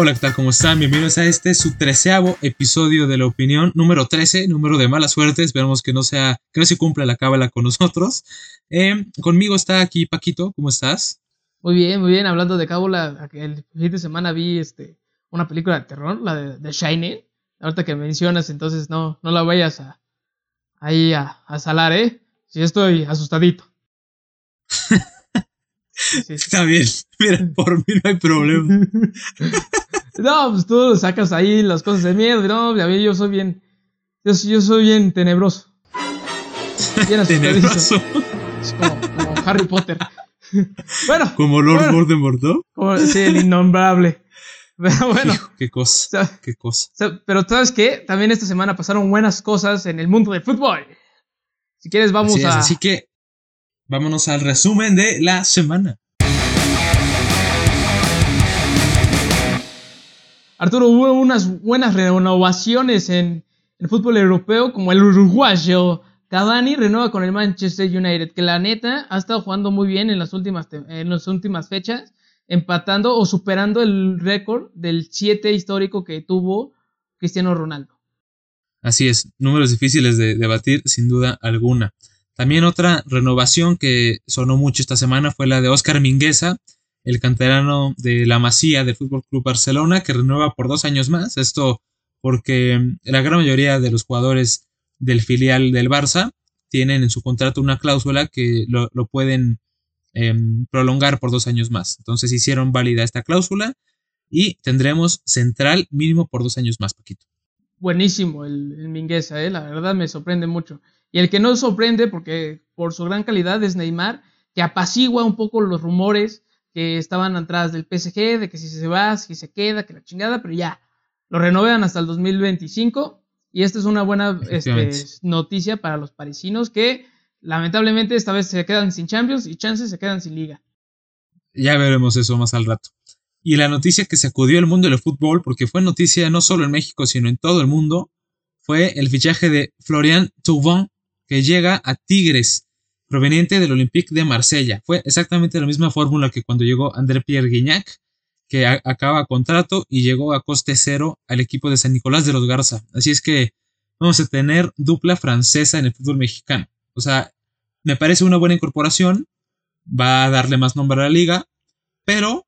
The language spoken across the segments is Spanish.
Hola, ¿qué tal? ¿Cómo están? Bienvenidos a este su treceavo episodio de la opinión, número 13, número de mala suerte. Esperamos que no sea, que no se cumpla la cábala con nosotros. Eh, conmigo está aquí Paquito, ¿cómo estás? Muy bien, muy bien. Hablando de cábala, el fin de semana vi este una película de terror, la de, The Shining. Ahorita que mencionas, entonces no, no la vayas a ahí a, a salar, ¿eh? Si estoy asustadito. Está bien, mira, por mí no hay problema. no, pues tú sacas ahí las cosas de miedo, no, yo soy bien, yo, yo soy bien tenebroso. Bien tenebroso. Como, como, Harry Potter. bueno. Como Lord Voldemort, ¿no? Como, sí, el innombrable. Pero bueno. qué cosa, qué cosa. pero ¿sabes qué? También esta semana pasaron buenas cosas en el mundo del fútbol. Si quieres, vamos así a. así que vámonos al resumen de la semana. Arturo, hubo unas buenas renovaciones en el fútbol europeo, como el uruguayo Cavani renueva con el Manchester United, que la neta ha estado jugando muy bien en las últimas, en las últimas fechas, empatando o superando el récord del 7 histórico que tuvo Cristiano Ronaldo. Así es, números difíciles de debatir sin duda alguna. También otra renovación que sonó mucho esta semana fue la de Oscar Mingueza, el canterano de la Masía del Fútbol Club Barcelona, que renueva por dos años más. Esto porque la gran mayoría de los jugadores del filial del Barça tienen en su contrato una cláusula que lo, pueden em, prolongar por dos años más. Entonces hicieron válida esta cláusula y tendremos central mínimo por dos años más, Paquito. Buenísimo el, el Mingueza, eh, la verdad me sorprende mucho. Y el que no sorprende, porque por su gran calidad, es Neymar, que apacigua un poco los rumores que estaban atrás del PSG, de que si se va, si se queda, que la chingada, pero ya, lo renovean hasta el 2025. Y esta es una buena este, noticia para los parisinos que lamentablemente esta vez se quedan sin Champions y chances se quedan sin liga. Ya veremos eso más al rato. Y la noticia que sacudió el mundo del fútbol, porque fue noticia no solo en México, sino en todo el mundo, fue el fichaje de Florian Thauvin que llega a Tigres, proveniente del Olympique de Marsella. Fue exactamente la misma fórmula que cuando llegó André Pierre Guignac, que acaba contrato y llegó a coste cero al equipo de San Nicolás de los Garza. Así es que vamos a tener dupla francesa en el fútbol mexicano. O sea, me parece una buena incorporación, va a darle más nombre a la liga, pero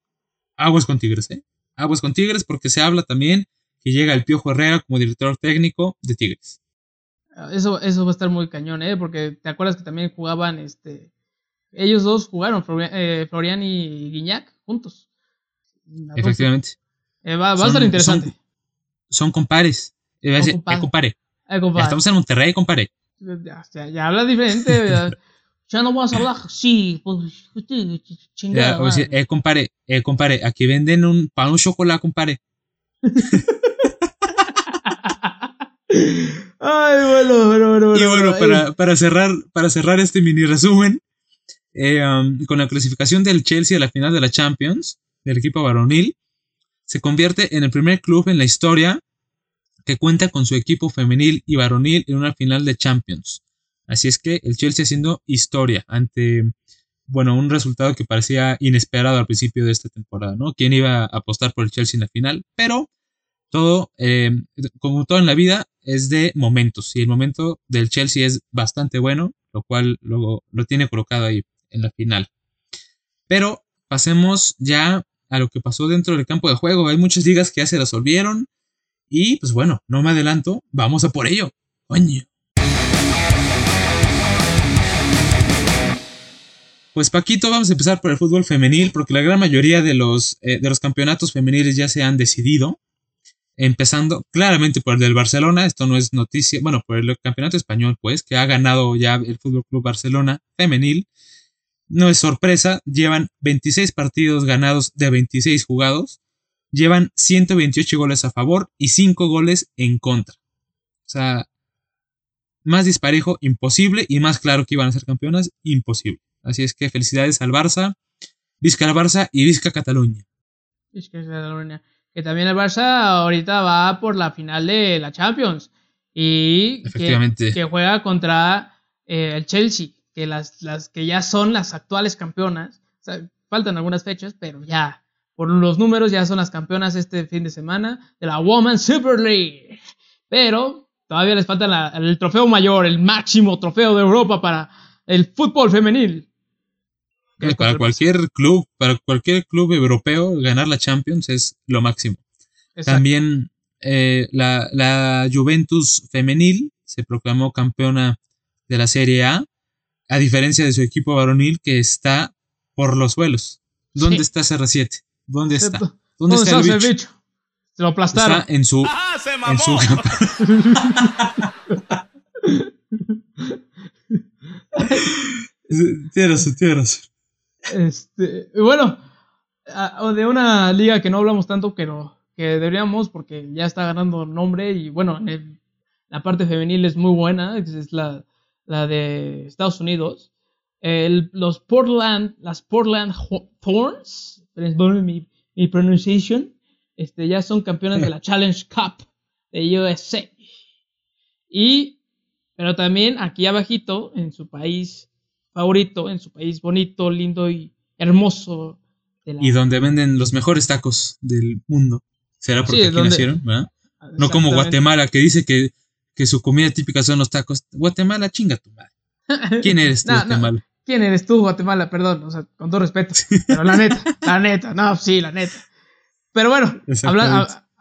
aguas con Tigres, ¿eh? Aguas con Tigres porque se habla también que llega el Piojo Herrera como director técnico de Tigres. Eso, eso va a estar muy cañón, ¿eh? Porque te acuerdas que también jugaban, este, ellos dos jugaron, eh, Florian y Guiñac, juntos. Efectivamente. Eh, va, a estar interesante. Son, compares. Eh, son compare. estamos en Monterrey, compare. Ya, ya, ya habla diferente. ya, no vas a hablar sí, pues, chingada. eh, compare, eh, compare, aquí venden un pan, un chocolate, compare. Ay, bueno, bueno, bueno. Y bueno, para, para, cerrar, para cerrar este mini resumen, eh, um, con la clasificación del Chelsea a la final de la Champions, del equipo varonil, se convierte en el primer club en la historia que cuenta con su equipo femenil y varonil en una final de Champions. Así es que el Chelsea haciendo historia ante, bueno, un resultado que parecía inesperado al principio de esta temporada, ¿no? ¿Quién iba a apostar por el Chelsea en la final? Pero todo, eh, como todo en la vida, es de momentos. Y el momento del Chelsea es bastante bueno, lo cual lo, lo tiene colocado ahí en la final. Pero pasemos ya a lo que pasó dentro del campo de juego. Hay muchas ligas que ya se resolvieron. Y pues bueno, no me adelanto, vamos a por ello. Pues Paquito, vamos a empezar por el fútbol femenil, porque la gran mayoría de los, eh, de los campeonatos femeniles ya se han decidido empezando claramente por el del Barcelona, esto no es noticia, bueno, por el campeonato español, pues, que ha ganado ya el Fútbol Club Barcelona femenil. No es sorpresa, llevan 26 partidos ganados de 26 jugados, llevan 128 goles a favor y 5 goles en contra. O sea, más disparejo, imposible, y más claro que iban a ser campeonas, imposible. Así es que felicidades al Barça, Vizca al Barça y Vizca Cataluña. Vizca Cataluña que también el Barça ahorita va por la final de la Champions y Que, juega contra eh, el Chelsea, que las, las, que ya son las actuales campeonas. faltan algunas fechas, pero ya por los números ya son las campeonas este fin de semana de la Women's Super League. Pero todavía les falta el trofeo mayor, el máximo trofeo de Europa para el fútbol femenil. Para cualquier club, para cualquier club europeo, ganar la Champions es lo máximo. También eh, la, la, Juventus femenil se proclamó campeona de la Serie A, a diferencia de su equipo varonil que está por los suelos. ¿Dónde está CR7? ¿Dónde está? ¿Dónde, está, el bicho? Se lo aplastaron. Está en su. ¡Ah, se en su tienes, tienes. Este, bueno, de una liga que no hablamos tanto, pero que deberíamos, porque ya está ganando nombre y bueno, la parte femenil es muy buena, es la, la de Estados Unidos. los Portland, las Portland Thorns, mi, mi pronunciation, este, ya son campeones de la Challenge Cup de USA. Y, pero también aquí abajito, en su país favorito, en su país bonito, lindo y hermoso. Y donde venden los mejores tacos del mundo. ¿Será porque aquí nacieron? No como Guatemala, que dice que, que, su comida típica son los tacos. Guatemala, chinga tu madre. ¿Quién eres tú, Guatemala? ¿Quién eres tú, Guatemala? Perdón, o sea, con todo respeto. Pero la neta, la neta, no, sí, la neta. Pero bueno,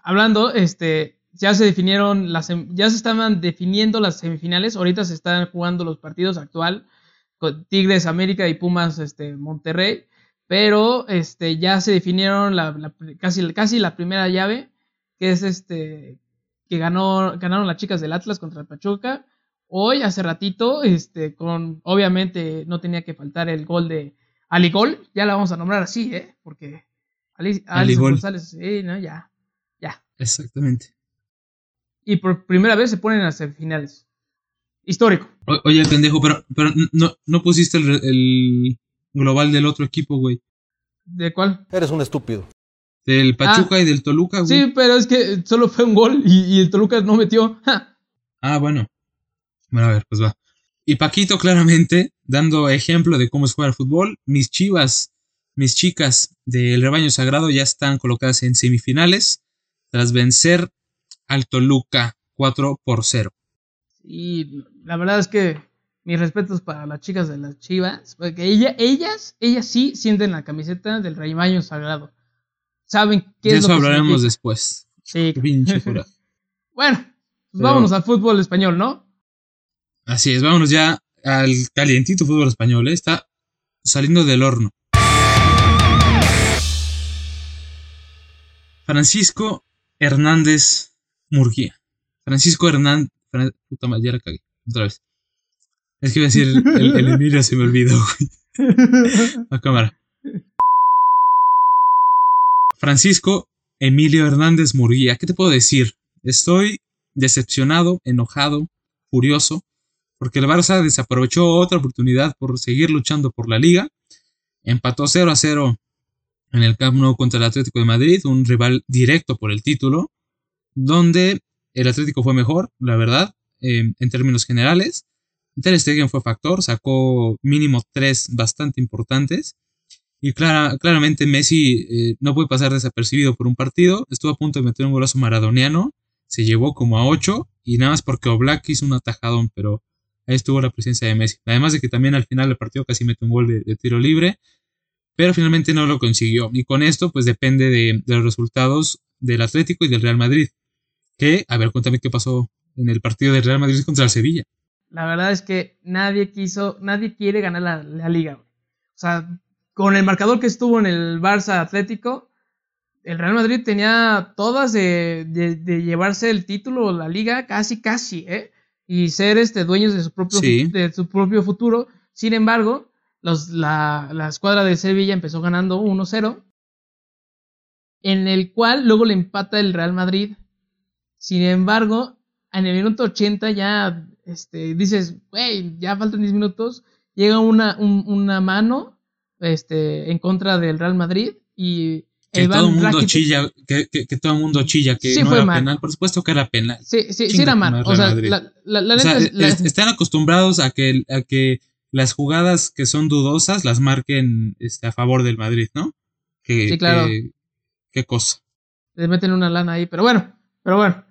hablando, este, ya se definieron las, ya se estaban definiendo las semifinales. Ahorita se están jugando los partidos actual con Tigres América y Pumas este, Monterrey. Pero este, ya se definieron la, casi, casi la primera llave, que es este que ganó, ganaron las chicas del Atlas contra el Pachuca. Hoy, hace ratito, este, con obviamente no tenía que faltar el gol de Aligol, ya la vamos a nombrar así, ¿eh? Porque Ali, González, sí, ¿no? Ya, ya. Exactamente. Y por primera vez se ponen a semifinales. Histórico. oye, pendejo, pero, pero no, no pusiste el, global del otro equipo, güey. ¿De cuál? Eres un estúpido. Del Pachuca ah. y del Toluca, güey. Sí, pero es que solo fue un gol y, el Toluca no metió. Ah, bueno. Bueno, a ver, pues va. Y Paquito, claramente, dando ejemplo de cómo es jugar fútbol, mis chivas, mis chicas del rebaño sagrado ya están colocadas en semifinales tras vencer al Toluca 4 por 0. Y la verdad es que mis respetos para las chicas de las Chivas, porque ella, ellas, ellas sí sienten la camiseta del rebaño sagrado. Saben qué de es eso hablaremos después. Sí. bueno, pues vámonos al fútbol español, ¿no? Así es, vámonos ya al calientito fútbol español, ¿eh? está saliendo del horno. Francisco Hernández Murguía. Francisco Hernández. Puta madre, ya la cagué. Otra vez. Es que iba a decir el, el, Emilio, se me olvidó, A cámara. Francisco Emilio Hernández Murguía. ¿Qué te puedo decir? Estoy decepcionado, enojado, furioso, porque el Barça desaprovechó otra oportunidad por seguir luchando por la liga. Empató 0 a 0 en el Camp Nou contra el Atlético de Madrid, un rival directo por el título, donde el Atlético fue mejor, la verdad, em, en términos generales. Ter Stegen fue factor, sacó mínimo tres bastante importantes. Y claramente Messi eh, no puede pasar desapercibido por un partido. Estuvo a punto de meter un golazo maradoniano. Se llevó como a 8 y nada más porque Oblak hizo un atajadón, pero ahí estuvo la presencia de Messi. Además de que también al final del partido casi metió un gol de tiro libre pero finalmente no lo consiguió. Y con esto, pues depende de, los resultados del Atlético y del Real Madrid. Que, a ver, cuéntame qué pasó en el partido del Real Madrid contra el Sevilla. La verdad es que nadie quiso, nadie quiere ganar la, liga. O sea, con el marcador que estuvo en el Barça Atlético, el Real Madrid tenía todas de, llevarse el título o la liga casi, casi, ¿eh? Y ser este, dueños de su propio, de su propio futuro. Sin embargo, la, escuadra de Sevilla empezó ganando 1-0, en el cual luego le empata el Real Madrid. Sin embargo, en el minuto 80 ya este, dices, wey, ya faltan 10 minutos, llega una, una mano este, en contra del Real Madrid y que todo el mundo chilla, que, todo el mundo chilla que no era penal, por supuesto que era penal. Sí, sí, sí era mal. O sea, la, están acostumbrados a que, a que las jugadas que son dudosas las marquen este, a favor del Madrid, ¿no? Que, sí, claro. qué cosa. Le meten una lana ahí, pero bueno, pero bueno.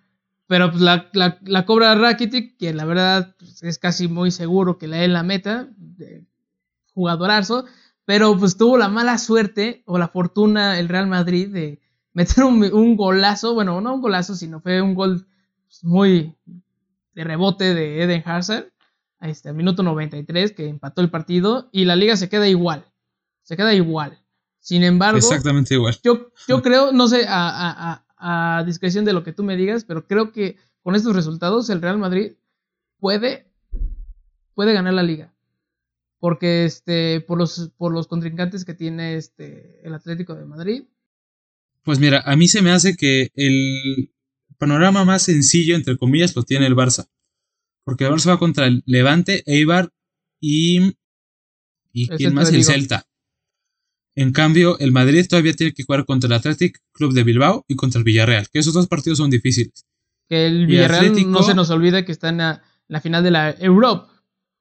Pero pues la, la, la cobra Rakitic, que la verdad pues, es casi muy seguro que la en la meta, de jugadorazo, pero pues tuvo la mala suerte o la fortuna el Real Madrid de meter un, un golazo, bueno, no un golazo, sino fue un gol pues, muy de rebote de Eden Hazard, este, al minuto 93, que empató el partido, y la liga se queda igual, se queda igual. Sin embargo, Exactamente igual. yo, yo creo, no sé, a, a, a, a discreción de lo que tú me digas, pero creo que con estos resultados el Real Madrid puede, puede ganar la liga. Porque este, por los, por los contrincantes que tiene este, el Atlético de Madrid. Pues mira, a mí se me hace que el panorama más sencillo, entre comillas, lo tiene el Barça. Porque el Barça va contra el Levante, Eibar y. ¿Y quién más? El. Celta. En cambio, el Madrid todavía tiene que jugar contra el Athletic Club de Bilbao y contra el Villarreal, que esos dos partidos son difíciles. Que el Villarreal Atlético- no se nos olvide que está en la, la final de la Europe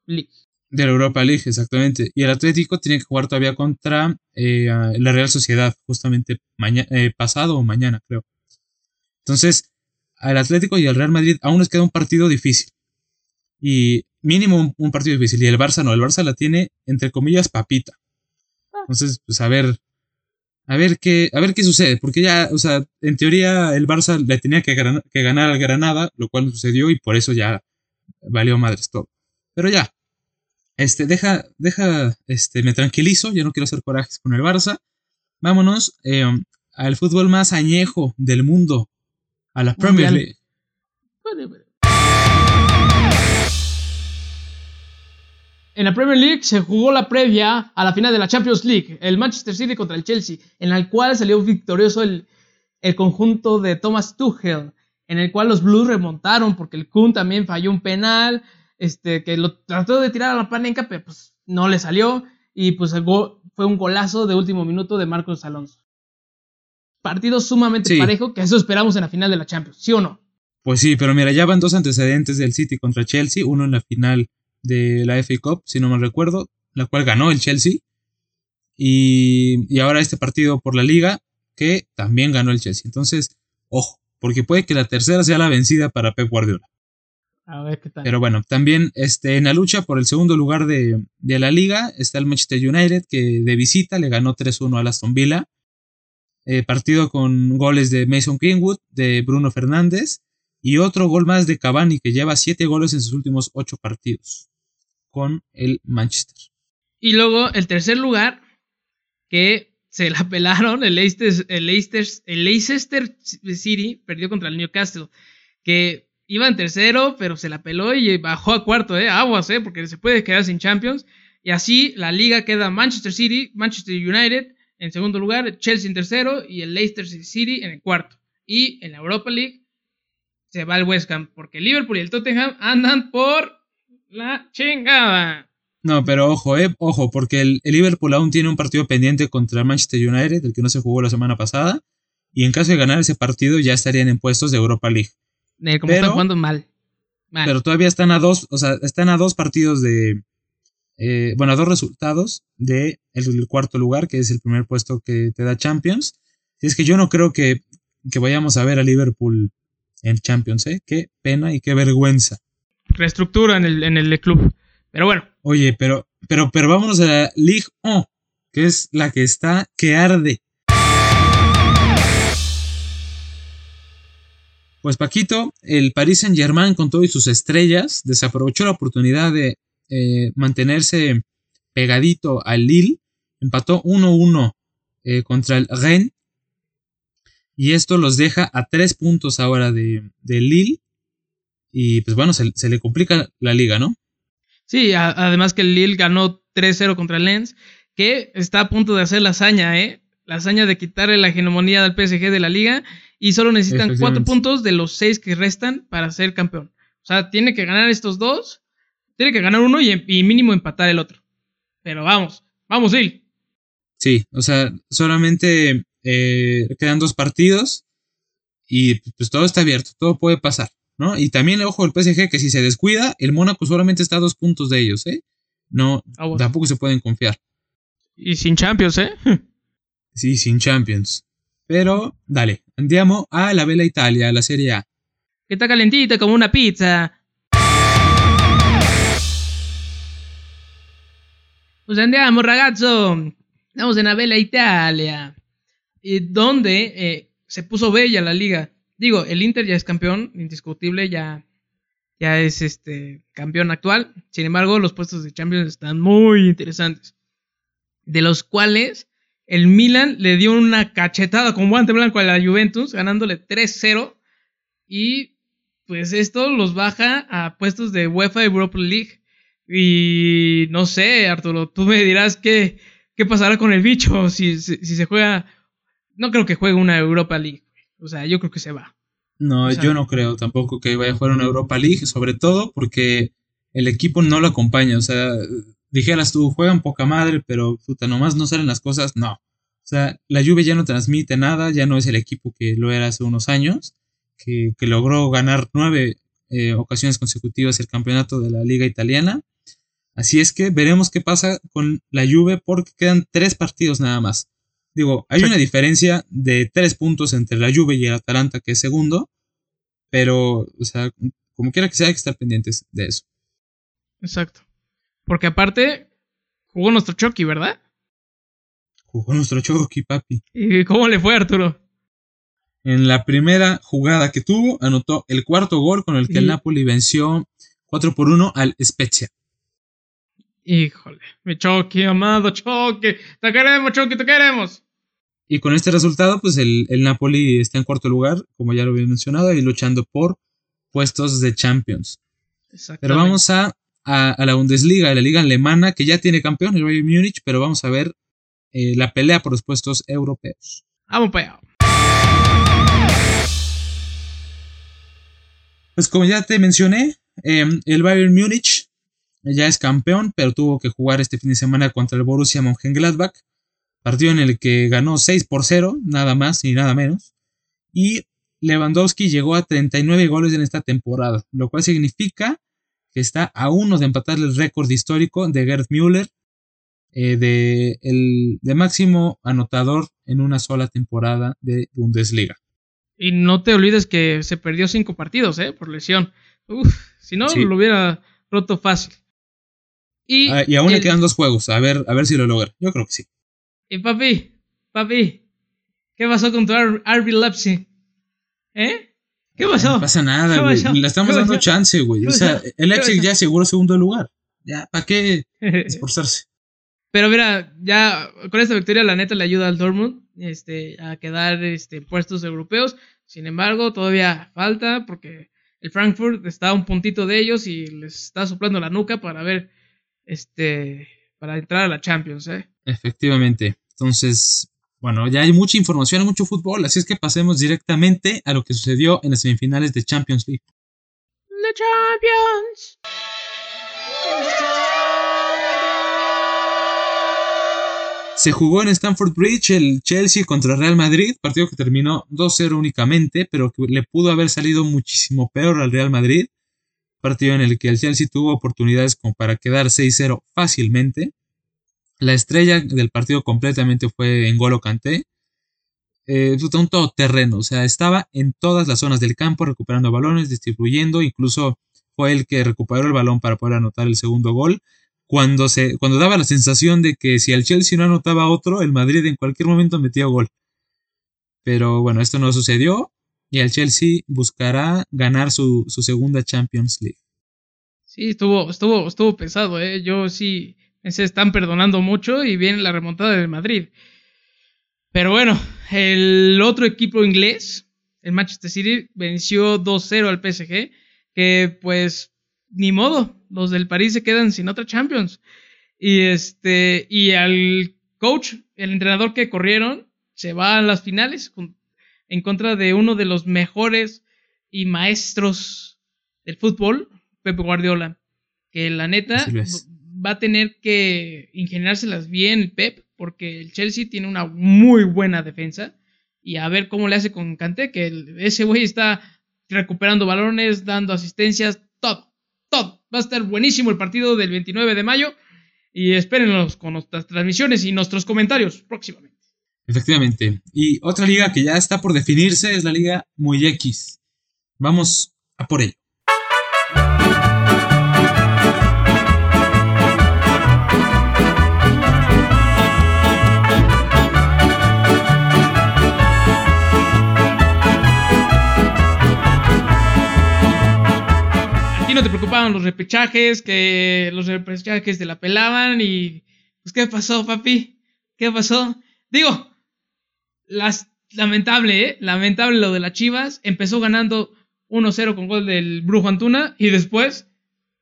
League. De la Europa League, exactamente. Y el Atlético tiene que jugar todavía contra eh, la Real Sociedad, justamente eh, pasado o mañana, creo. Entonces, al Atlético y al Real Madrid aún les queda un partido difícil. Y mínimo un, un partido difícil. Y el Barça no, el Barça la tiene, entre comillas, papita. Entonces, pues a ver. A ver qué, a ver qué sucede. Porque ya, o sea, en teoría el Barça le tenía que, gran- que ganar al Granada, lo cual no sucedió y por eso ya valió madres todo. Pero ya, este, deja, deja, este, me tranquilizo, ya no quiero hacer corajes con el Barça. Vámonos eh, al fútbol más añejo del mundo, a la Premier. League. En la Premier League se jugó la previa a la final de la Champions League, el Manchester City contra el Chelsea, en la cual salió victorioso el, el conjunto de Thomas Tuchel, en el cual los Blues remontaron porque el Kun también falló un penal, este, que lo trató de tirar a la panenca, pero pues no le salió, y pues el gol- fue un golazo de último minuto de Marcos Alonso. Partido sumamente Sí. parejo, que eso esperamos en la final de la Champions, ¿sí o no? Pues sí, pero mira, ya van dos antecedentes del City contra Chelsea, uno en la final de la FA Cup, si no mal recuerdo, la cual ganó el Chelsea, y, y ahora este partido por la liga, que también ganó el Chelsea. Entonces, ojo, porque puede que la tercera sea la vencida para Pep Guardiola. A ver qué tal. Pero bueno, también este, en la lucha por el segundo lugar de, de la liga está el Manchester United, que de visita le ganó 3-1 al Aston Villa. Eh, partido con goles de Mason Greenwood, de Bruno Fernández, y otro gol más de Cavani, que lleva 7 goles en sus últimos 8 partidos con el Manchester. Y luego el tercer lugar, que se la pelaron, el Leicester, el Leicester, el Leicester City perdió contra el Newcastle, que iba en tercero, pero se la peló y bajó a cuarto, ¿eh? Aguas, ¿eh? Porque se puede quedar sin Champions. Y así la liga queda Manchester City, Manchester United en segundo lugar, Chelsea en tercero y el Leicester City en el cuarto. Y en la Europa League se va el West Ham, porque Liverpool y el Tottenham andan por la chingada. No, pero ojo, eh, ojo, porque el, el Liverpool aún tiene un partido pendiente contra el Manchester United, el que no se jugó la semana pasada, y en caso de ganar ese partido ya estarían en puestos de Europa League. Eh, como Pero- están jugando mal. Mal. pero todavía están a dos, o sea, están a dos partidos de, eh, bueno, a dos resultados de el cuarto lugar, que es el primer puesto que te da Champions. Y es que yo no creo que, que vayamos a ver a Liverpool en Champions, ¿eh? Qué pena y qué vergüenza. Reestructura en el, en el club. Pero bueno, Oye, pero, pero, pero vámonos a la Ligue 1, que es la que está que arde. Pues Paquito, el Paris Saint Germain con todas sus estrellas desaprovechó la oportunidad de eh, mantenerse pegadito al Lille, empató 1-1 eh, contra el Rennes y esto los deja a tres puntos ahora de, de Lille y pues bueno, se, se le complica la liga, ¿no? sí, a- además que el Lille ganó 3-0 contra el Lens, que está a punto de hacer la hazaña, ¿eh? La hazaña de quitarle la hegemonía del PSG de la liga y solo necesitan cuatro puntos de los seis que restan para ser campeón. O sea, tiene que ganar estos dos, tiene que ganar uno y, y mínimo empatar el otro. Pero vamos, vamos, Lille. Sí, o sea, solamente eh, quedan dos partidos y pues todo está abierto, todo puede pasar, ¿no? Y también, ojo, el PSG que si se descuida, el Mónaco solamente está a dos puntos de ellos, ¿eh? No, Aguas. tampoco se pueden confiar. Y sin Champions, ¿eh? Sí, sin Champions. Pero, dale, andiamo a la Bella Italia, la Serie A. Que está calentita como una pizza. Pues andiamo, ragazzo. Estamos en la Bella Italia. Y donde eh, se puso bella la liga. Digo, el Inter ya es campeón, indiscutible, ya, ya es este campeón actual. Sin embargo, los puestos de Champions están muy interesantes. De los cuales el Milan le dio una cachetada con guante blanco a la Juventus, ganándole 3-0. Y pues esto los baja a puestos de UEFA Europa League. Y no sé, Arturo, tú me dirás qué, qué pasará con el bicho si, si, se juega. No creo que juegue una Europa League. O sea, yo creo que se va. No, yo no creo tampoco que vaya a jugar una Europa League, sobre todo porque el equipo no lo acompaña. O sea, dijeras tú, juegan poca madre, pero puta, nomás no salen las cosas. No. O sea, la Juve ya no transmite nada, ya no es el equipo que lo era hace unos años, que, logró ganar nueve eh, ocasiones consecutivas el campeonato de la Liga Italiana. Así es que veremos qué pasa con la Juve porque quedan tres partidos nada más. Digo, hay una diferencia de tres puntos entre la Juve y el Atalanta, que es segundo, pero, o sea, como quiera que sea, hay que estar pendientes de eso. Exacto. Porque aparte, jugó nuestro Chucky, ¿verdad? Jugó nuestro Chucky, papi. ¿Y cómo le fue, Arturo? En la primera jugada que tuvo, anotó el cuarto gol con el que el Napoli venció 4 por 1 al Spezia. Híjole, mi Chucky, amado Chucky. Te queremos, Chucky, te queremos. Y con este resultado, pues el, el Napoli está en cuarto lugar, como ya lo había mencionado, y luchando por puestos de Champions. Pero vamos a a, la Bundesliga, a la liga alemana, que ya tiene campeón, el Bayern Múnich, pero vamos a ver eh, la pelea por los puestos europeos. Vamos para Pues como ya te mencioné, em, el Bayern Múnich ya es campeón, pero tuvo que jugar este fin de semana contra el Borussia Mönchengladbach, partido en el que ganó 6 por 0, nada más y nada menos. Y Lewandowski llegó a 39 goles en esta temporada, lo cual significa está a uno de empatar el récord histórico de Gerd Müller eh, de, el, de máximo anotador en una sola temporada de Bundesliga. Y no te olvides que se perdió cinco partidos, ¿eh? Por lesión. Uf, si no, lo hubiera roto fácil. Y, ah, y aún le quedan dos juegos. A ver, a ver si lo logra. Yo creo que sí. Y papi, papi, ¿qué pasó con tu RB Leipzig? ¿Eh? ¿Qué pasó? No pasa nada, güey. Le estamos dando chance, güey. O sea, el Leipzig ya aseguró segundo lugar. Ya, ¿para qué esforzarse? Pero mira, ya con esta victoria la neta le ayuda al Dortmund este, a quedar este, puestos europeos. Sin embargo, todavía falta porque el Frankfurt está a un puntito de ellos y les está soplando la nuca para ver, este, para entrar a la Champions, ¿eh? Efectivamente. Entonces, bueno, ya hay mucha información, mucho fútbol, así es que pasemos directamente a lo que sucedió en las semifinales de Champions League. The Champions. Se jugó en Stamford Bridge el Chelsea contra Real Madrid, partido que terminó 2-0 únicamente, pero que le pudo haber salido muchísimo peor al Real Madrid. Partido en el que el Chelsea tuvo oportunidades como para quedar 6-0 fácilmente. La estrella del partido completamente fue Engolo Kanté. Eh, un todoterreno, o sea, estaba en todas las zonas del campo recuperando balones, distribuyendo, incluso fue el que recuperó el balón para poder anotar el segundo gol. Cuando, se, cuando daba la sensación de que si el Chelsea no anotaba otro, el Madrid en cualquier momento metía gol. Pero bueno, esto no sucedió y el Chelsea buscará ganar su, su segunda Champions League. Sí, estuvo, estuvo, estuvo pesado, ¿eh? Yo sí se están perdonando mucho y viene la remontada del Madrid. Pero bueno, el otro equipo inglés, el Manchester City, venció 2-0 al PSG, que pues ni modo, los del París se quedan sin otra Champions. Y este y al coach, el entrenador que corrieron, se va a las finales en contra de uno de los mejores y maestros del fútbol, Pepe Guardiola, que la neta va a tener que ingeniárselas bien Pep, porque el Chelsea tiene una muy buena defensa. Y a ver cómo le hace con Kanté, que ese güey está recuperando balones, dando asistencias, todo, todo. Va a estar buenísimo el partido del 29 de mayo. Y espérenlos con nuestras transmisiones y nuestros comentarios próximamente. Efectivamente. Y otra liga que ya está por definirse es la liga Muy X. Vamos a por ello. Los repechajes, que los repechajes te la pelaban y pues ¿qué pasó, papi? ¿Qué pasó? Digo, las, lamentable, ¿eh? Lamentable lo de las Chivas. Empezó ganando 1-0 con gol del Brujo Antuna y después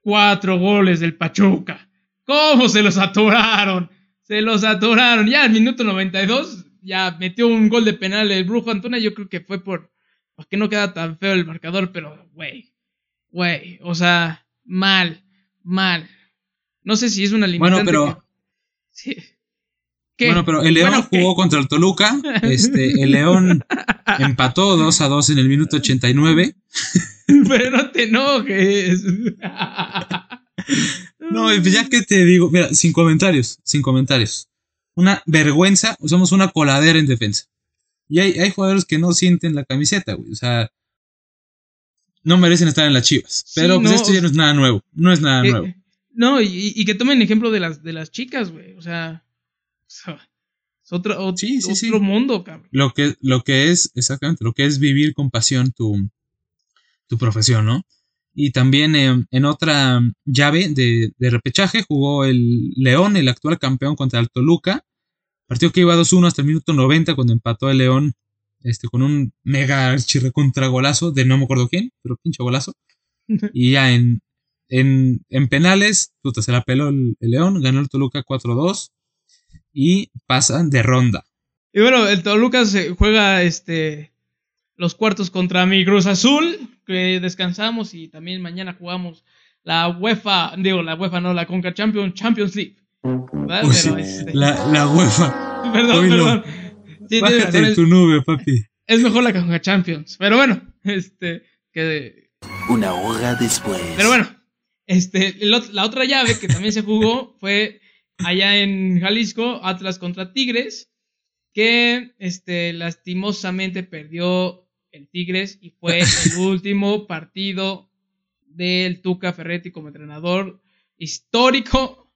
cuatro goles del Pachuca. ¿Cómo se los atoraron? Se los atoraron. Ya al minuto 92 ya metió un gol de penal el Brujo Antuna. Yo creo que fue por... Para que no queda tan feo el marcador, pero, güey. Güey, o sea, mal, mal. No sé si es una limitante. Bueno, pero... que- Sí. Bueno, pero el León jugó contra el Toluca. Este, el León empató 2 a 2 en el minuto 89. Pero no te enojes. No, pues ya que te digo, mira, sin comentarios, sin comentarios. Una vergüenza, somos una coladera en defensa. Y hay, hay jugadores que no sienten la camiseta, güey. O sea, no merecen estar en las chivas. Sí, Pero pues no, esto ya no es nada nuevo. No es nada Que- nuevo. no, y, y que tomen ejemplo de las, de las chicas, güey. O sea, o es otro, ot- Sí, sí, otro mundo, cabrón. Lo que, lo que es, exactamente, lo que es vivir con pasión tu, tu profesión, ¿no? Y también eh, en otra llave de, de repechaje jugó el León, el actual campeón contra el Toluca. Partido que iba 2-1 hasta el minuto 90 cuando empató el León este, con un mega chirre contra golazo de no me acuerdo quién, pero pinche golazo. Y ya en, en, en penales, puta, se la peló el, el León, ganó el Toluca 4-2 y pasan de ronda. Y bueno, el Toluca se juega este los cuartos contra mi Cruz Azul, que descansamos y también mañana jugamos la UEFA, digo, la UEFA no, la Conca Champions, Champions League. ¿verdad? Uy, Pero, sí, este, La, la UEFA. perdón, perdón. Sí, Bájate de es, tu nube, papi. es mejor la Conca Champions. Pero bueno, este, que Una hora después. Pero bueno, este, la otra llave que también se jugó fue allá en Jalisco, Atlas contra Tigres, que este, lastimosamente perdió el Tigres y fue el último partido del Tuca Ferretti como entrenador histórico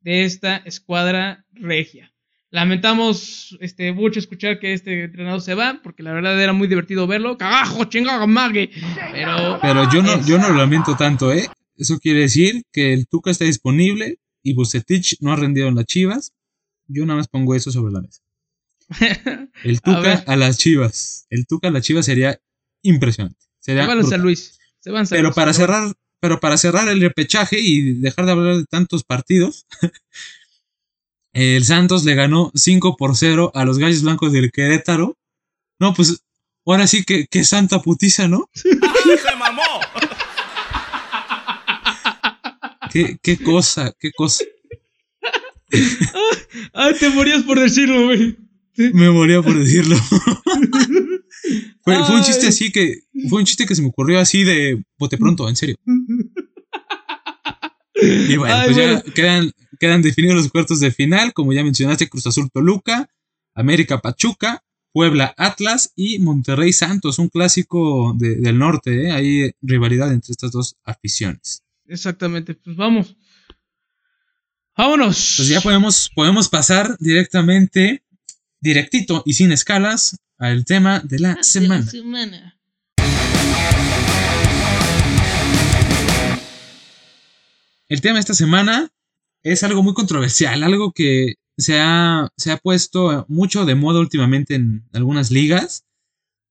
de esta escuadra regia. Lamentamos este, mucho escuchar que este entrenador se va, porque la verdad era muy divertido verlo. ¡Cagajo, chingada, mague! Pero Pero yo no, Es- yo no lo lamento tanto, ¿eh? Eso quiere decir que el Tuca está disponible y Bucetich no ha rendido en las chivas. Yo nada más pongo eso sobre la mesa. El. Tuca a, las chivas. El Tuca a las chivas sería impresionante. Sería Se van a San. Luis. Se van a San Pero Luis. para cerrar, pero para cerrar el repechaje y dejar de hablar de tantos partidos, el Santos le ganó 5 por 0 a los Gallos Blancos del Querétaro. No, pues ahora sí que, que santa putiza, ¿no? ¡Se mamó! Qué, qué cosa, qué cosa. Ay, te morías por decirlo, güey. Me moría por decirlo. fue, fue un chiste así que. Fue un chiste que se me ocurrió así de bote pronto, en serio. Y bueno, Ay, pues ya quedan, quedan definidos los cuartos de final. Como ya mencionaste, Cruz Azul Toluca, América Pachuca, Puebla Atlas y Monterrey Santos, un clásico de- del norte. ¿eh? Hay rivalidad entre estas dos aficiones. Exactamente, pues vamos. Vámonos. Pues ya podemos, podemos pasar directamente, directito y sin escalas, al tema de la semana. semana. El tema de esta semana es algo muy controversial, algo que se ha, se ha puesto mucho de moda últimamente en algunas ligas,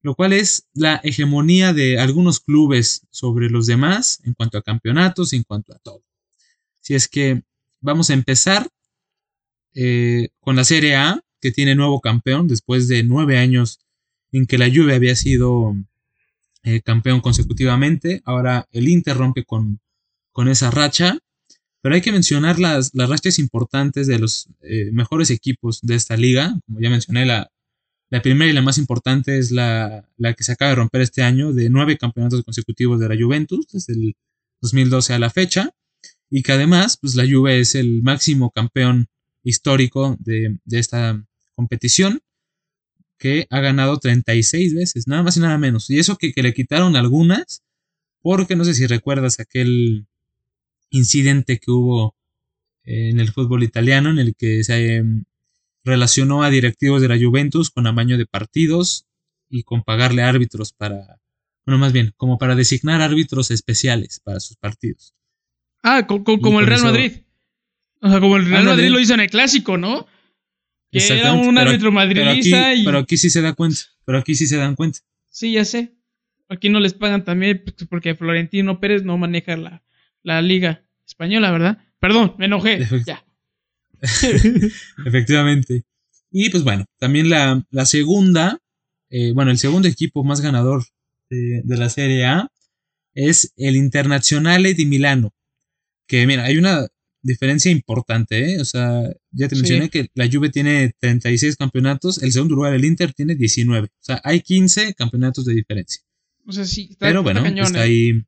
lo cual es la hegemonía de algunos clubes sobre los demás en cuanto a campeonatos y en cuanto a todo. Si es que vamos a empezar eh, con la Serie A, que tiene nuevo campeón después de nueve años en que la Juve había sido eh, campeón consecutivamente. Ahora el Inter rompe con, con esa racha. Pero hay que mencionar las, las rachas importantes de los eh, mejores equipos de esta liga. Como ya mencioné, la, la primera y la más importante es la, la que se acaba de romper este año, de nueve campeonatos consecutivos de la Juventus, desde el 2012 a la fecha. Y que además, pues la Juve es el máximo campeón histórico de, de esta competición. que ha ganado 36 veces, nada más y nada menos. Y eso que, que le quitaron algunas, porque no sé si recuerdas aquel incidente que hubo en el fútbol italiano en el que se em, relacionó a directivos de la Juventus con amaño de partidos y con pagarle árbitros para, bueno, más bien, como para designar árbitros especiales para sus partidos. Ah, co- co- Y como el Real Madrid. O sea, como el Real. Madrid lo hizo en el clásico, ¿no? Que era un pero- árbitro pero aquí, madridista y. pero aquí sí se da cuenta, pero aquí sí se dan cuenta. Sí, ya sé. Aquí no les pagan también pues, porque Florentino Pérez no maneja la, la liga española, ¿verdad? Perdón, me enojé. Ya. Efectivamente. Y pues bueno, también la, la segunda, eh, bueno, el segundo equipo más ganador de, de la Serie A es el Internazionale di Milano. Que mira, hay una diferencia importante, ¿eh? O sea, ya te Sí. mencioné que la Juve tiene 36 campeonatos, el segundo lugar el Inter tiene 19. O sea, hay 15 campeonatos de diferencia. O sea, sí, está, Pero está bueno, cañón, está ¿eh? ahí.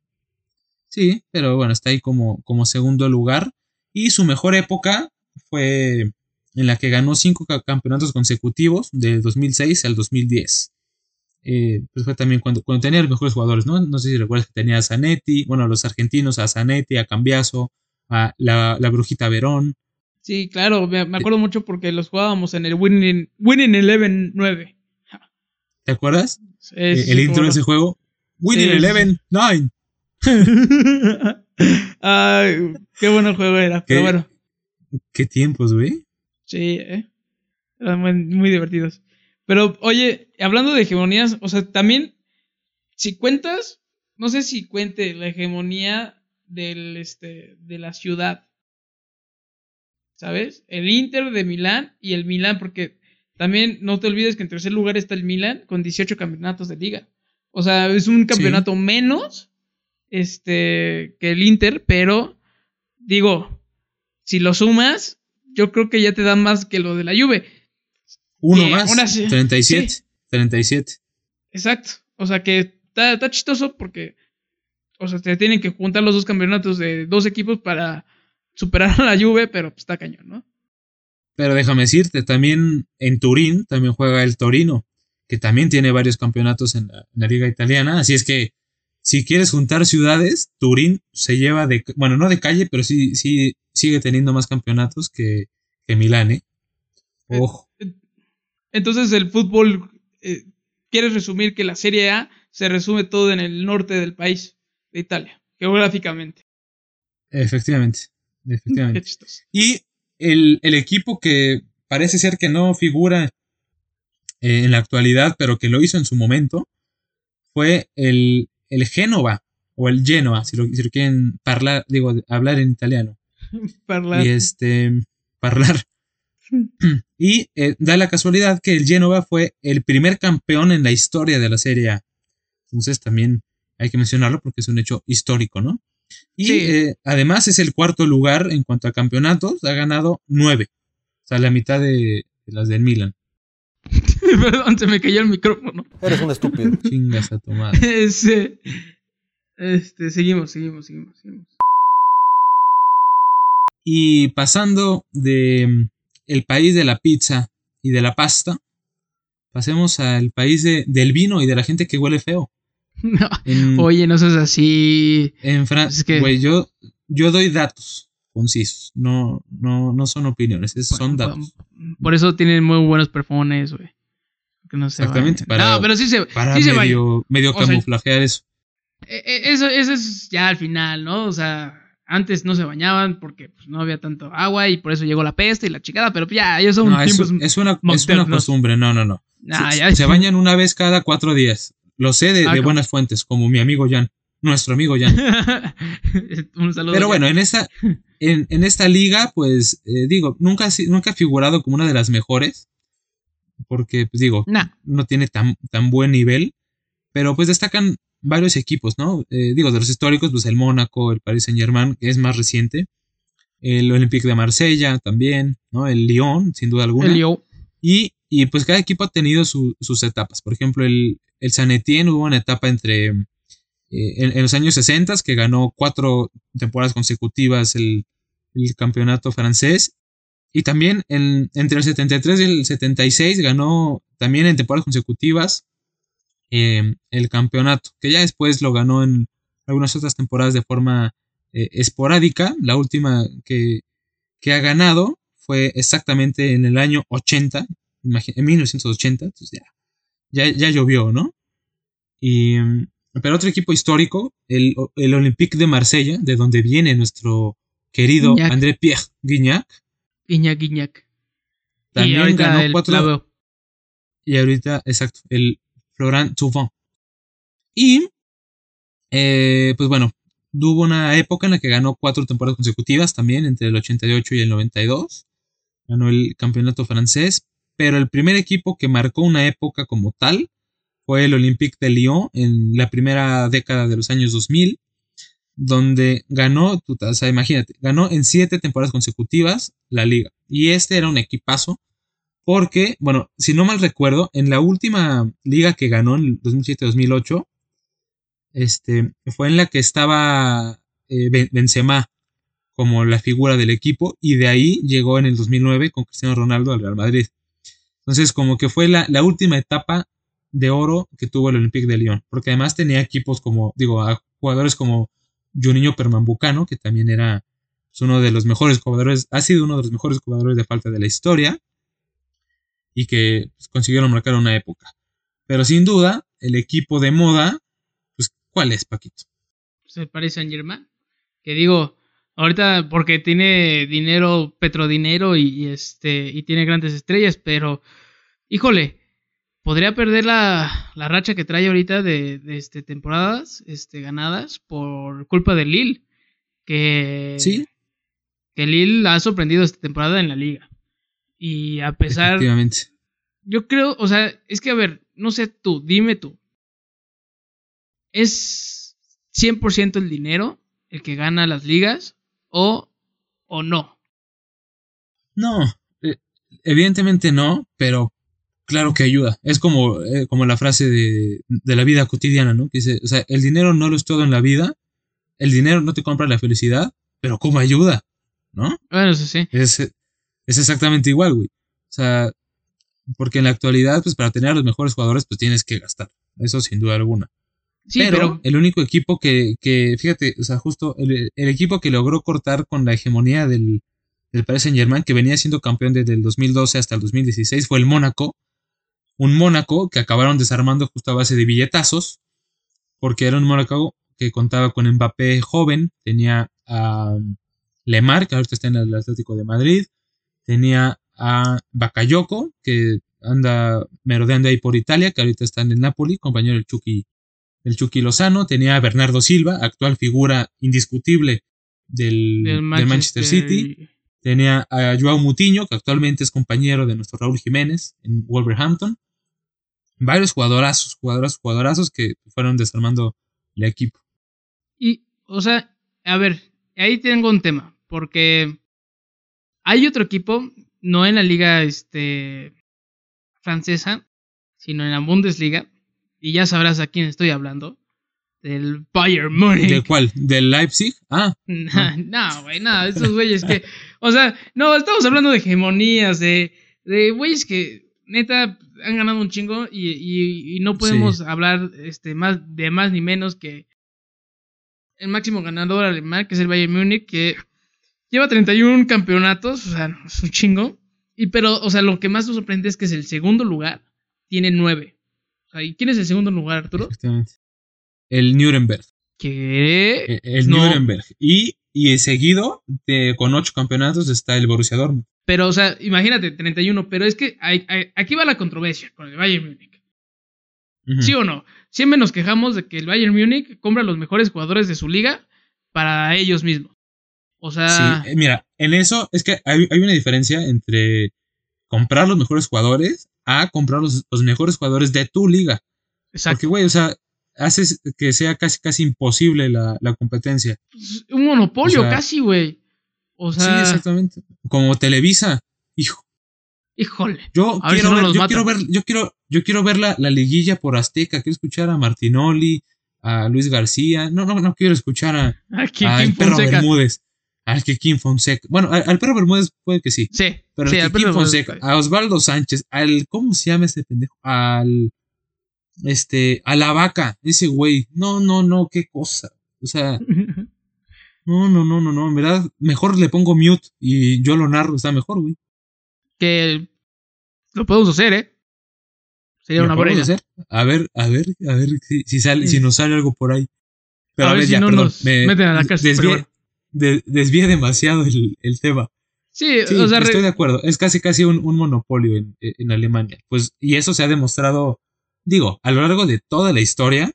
Sí, pero bueno, está ahí como, como segundo lugar. Y su mejor época fue en la que ganó cinco campeonatos consecutivos, del 2006 al 2010. Eh, pues fue también cuando, cuando tenía los mejores jugadores, ¿no? No sé si recuerdas que tenía a Zanetti, bueno, a los argentinos, a Zanetti, a Cambiaso, a la, la Brujita Verón. Sí, claro, me, acuerdo mucho porque los jugábamos en el Winning, winning Eleven 9. ¿Te acuerdas? Eh, el intro de ese juego. Winning Eleven 9. Ay, qué bueno juego era, pero ¿Qué? bueno. Qué tiempos, güey. Sí, ¿eh? Eran muy, muy divertidos. Pero, oye, hablando de hegemonías, o sea, también, si cuentas, no sé si cuente la hegemonía del, este, de la ciudad. ¿Sabes? El Inter de Milán y el Milán, porque también no te olvides que en tercer lugar está el Milán con 18 campeonatos de liga. O sea, es un campeonato menos este, que el Inter, pero digo, si lo sumas, yo creo que ya te da más que lo de la Juve. Uno Que más. aún así- 37. sí. 37. Exacto. O sea que está, está chistoso porque, o sea, te tienen que juntar los dos campeonatos de dos equipos para superar a la Juve, pero pues, está cañón, ¿no? Pero déjame decirte, también en Turín también juega el Torino, que también tiene varios campeonatos en la, en la liga italiana. Así es que si quieres juntar ciudades, Turín se lleva de, bueno, no de calle, pero sí, sí sigue teniendo más campeonatos que, que Milán, ¿eh? Ojo. Entonces el fútbol, eh, ¿quieres resumir que la Serie A se resume todo en el norte del país, de Italia, geográficamente? Efectivamente. Efectivamente. Y el, el equipo que parece ser que no figura eh, en la actualidad, pero que lo hizo en su momento, fue el, el Génova o el Genoa, si lo, si lo quieren parlar, digo, hablar en italiano. Parlar. Y este, parlar. Y eh, da la casualidad que el Génova fue el primer campeón en la historia de la Serie A. Entonces también hay que mencionarlo porque es un hecho histórico, ¿no? Y Sí. eh, además es el cuarto lugar en cuanto a campeonatos, ha ganado nueve. O sea, la mitad de, de las del Milan. Perdón, se me cayó el micrófono. Eres un estúpido. Chingas a tu madre. Este, este, seguimos, seguimos, seguimos, seguimos. Y pasando de mm, el país de la pizza y de la pasta, pasemos al país de- del vino y de la gente que huele feo. No, En, Oye, no seas así. en Francia, es que- güey, yo, yo doy datos concisos, no, no, no son opiniones, es- son datos. Por eso tienen muy buenos perfumes, güey. Que no se Exactamente, para- no, pero sí se, Para sí se vayan. medio, medio O sea, camuflajear eso. Eh, eh, Eso, eso es ya al final, ¿no? O sea, antes no se bañaban porque pues, no había tanto agua y por eso llegó la peste y la chingada, pero ya, ya son No, es, tiempos. es una, es una costumbre, no, no, no. Nah, se, ya- se bañan una vez cada cuatro días. Lo sé de, Ah, de buenas fuentes, como mi amigo Jan, nuestro amigo Jan. Un saludo. Pero bueno, en esta, en, en esta liga, pues eh, digo, nunca, nunca ha figurado como una de las mejores. Porque, pues digo, Nah, no tiene tan, tan buen nivel. Pero pues destacan varios equipos, ¿no? Eh, digo, de los históricos, pues el Mónaco, el Paris Saint Germain, que es más reciente. El Olympique de Marsella también, ¿no? El Lyon, sin duda alguna. el yo. Y, y, pues cada equipo ha tenido su- sus etapas. Por ejemplo, el, el San Etienne hubo una etapa entre. eh, en, en los años 60 que ganó cuatro temporadas consecutivas el, el campeonato francés. Y también en, entre el 73 y el 76 ganó también en temporadas consecutivas eh, el campeonato, que ya después lo ganó en algunas otras temporadas de forma eh, esporádica. La última que, que, ha ganado fue exactamente en el año 80, en 1980, entonces ya, ya, ya llovió, ¿no? Y, pero otro equipo histórico, el, el Olympique de Marsella, de donde viene nuestro querido Guignac. André Pierre Guignac, Guiñac, Guiñac. también y ahorita ganó el cuatro. Y ahorita, exacto, el Florent Thauvin. Y, eh, pues bueno, hubo una época en la que ganó cuatro temporadas consecutivas también, entre el 88 y el 92. Ganó el campeonato francés, pero el primer equipo que marcó una época como tal fue el Olympique de Lyon en la primera década de los años 2000, donde ganó, o sea, imagínate, ganó en siete temporadas consecutivas la liga. Y este era un equipazo porque, bueno, si no mal recuerdo, en la última liga que ganó en el 2007-2008, este, fue en la que estaba eh, Ben- Benzema como la figura del equipo y de ahí llegó en el 2009 con Cristiano Ronaldo al Real Madrid. Entonces, como que fue la, la última etapa de oro que tuvo el Olympique de Lyon, porque además tenía equipos como, digo, a jugadores como Juninho Permambucano, que también era pues, uno de los mejores jugadores, ha sido uno de los mejores jugadores de falta de la historia y que pues, consiguieron marcar una época. Pero sin duda, el equipo de moda, pues, ¿cuál es, Paquito? Se parece a Saint Germain. Que digo, ahorita porque tiene dinero, petrodinero y este y tiene grandes estrellas, pero híjole, podría perder la, la racha que trae ahorita de, de, este, temporadas este, ganadas por culpa de Lille. Que, Sí. que Lille ha sorprendido esta temporada en la liga. Y a pesar, yo creo, o sea, es que a ver, no sé tú, dime tú. ¿Es 100% el dinero el que gana las ligas o, o no? No, eh, evidentemente no, pero claro que ayuda. Es como, eh, como la frase de, de la vida cotidiana, ¿no? Que dice, o sea, el dinero no lo es todo en la vida, el dinero no te compra la felicidad, pero ¿cómo ayuda? ¿No? Bueno, eso sí. Es, es exactamente igual, güey. O sea, porque en la actualidad, pues para tener a los mejores jugadores, pues tienes que gastar. Eso sin duda alguna. Sí, pero, pero, el único equipo que, que fíjate, o sea, justo el, el equipo que logró cortar con la hegemonía del, del Paris Saint Germain, que venía siendo campeón desde el 2012 hasta el 2016, fue el Mónaco. Un Mónaco que acabaron desarmando justo a base de billetazos, porque era un Mónaco que contaba con Mbappé joven, tenía a Lemar, que ahorita está en el Atlético de Madrid, tenía a Bakayoko, que anda merodeando ahí por Italia, que ahorita está en el Napoli, compañero del Chucky el Chucky Lozano, tenía a Bernardo Silva, actual figura indiscutible del, del del Manchester, Manchester City. Tenía a Joao Mutiño, que actualmente es compañero de nuestro Raúl Jiménez en Wolverhampton. Varios jugadorazos, jugadorazos, jugadorazos que fueron desarmando el equipo. Y, o sea, a ver, ahí tengo un tema, porque hay otro equipo, no en la liga este, francesa, sino en la Bundesliga, y ya sabrás a quién estoy hablando, del Bayern Múnich. ¿De cuál? ¿Del Leipzig? Ah, no, güey, no, esos güeyes que, o sea, no, estamos hablando de hegemonías, de, de güeyes que neta han ganado un chingo y, y, y no podemos Sí. hablar este, más, de más ni menos que el máximo ganador alemán, que es el Bayern Múnich, que lleva 31 campeonatos, o sea, es un chingo. Y pero, o sea, lo que más nos sorprende es que es el segundo lugar, tiene 9. O sea, ¿y quién es el segundo lugar, Arturo? efectivamente. El Nuremberg. Que El, el No. Nuremberg. Y, y seguido, de, con ocho campeonatos, está el Borussia Dortmund. Pero, o sea, imagínate, 31, pero es que hay- hay- aquí va la controversia con el Bayern Múnich. ¿Sí o no? Siempre nos quejamos de que el Bayern Múnich compra los mejores jugadores de su liga para ellos mismos. O sea, Sí, eh, mira, en eso es que hay, hay una diferencia entre comprar los mejores jugadores a comprar los, los mejores jugadores de tu liga. Porque, exacto. güey, o sea, haces que sea casi, casi imposible la, la competencia. Un monopolio o sea, casi, güey. O sí, sea, exactamente. Como Televisa. Hijo, híjole. yo quiero si no ver, yo quiero ver, yo quiero, yo quiero ver la, la liguilla por Azteca, quiero escuchar a Martinoli, a Luis García. No, no, no quiero escuchar a, Aquí, a Kim el perro. Bermúdez. al Kim Fonseca. Bueno, al, al perro Bermúdez puede que sí. Sí, Pero sí, al al perro Fonseca, a Osvaldo Sánchez, al. ¿Cómo se llama ese pendejo? Al. Este. A la vaca, ese güey. No, no, no, qué cosa. O sea, no, no, no, no, no. En verdad, mejor le pongo mute y yo lo narro, está mejor, güey. que lo podemos hacer, ¿eh? Sería ¿Lo una buena idea. A ver, a ver, a ver si, si sale, si nos sale algo por ahí. Pero A ver si no nos meten a la cárcel, Desvié, pero bueno. de- desvié demasiado el, el tema. Sí, Sí, o sea, re- estoy de acuerdo. Es casi casi un, un monopolio en, en Alemania. Pues, y eso se ha demostrado, digo, a lo largo de toda la historia.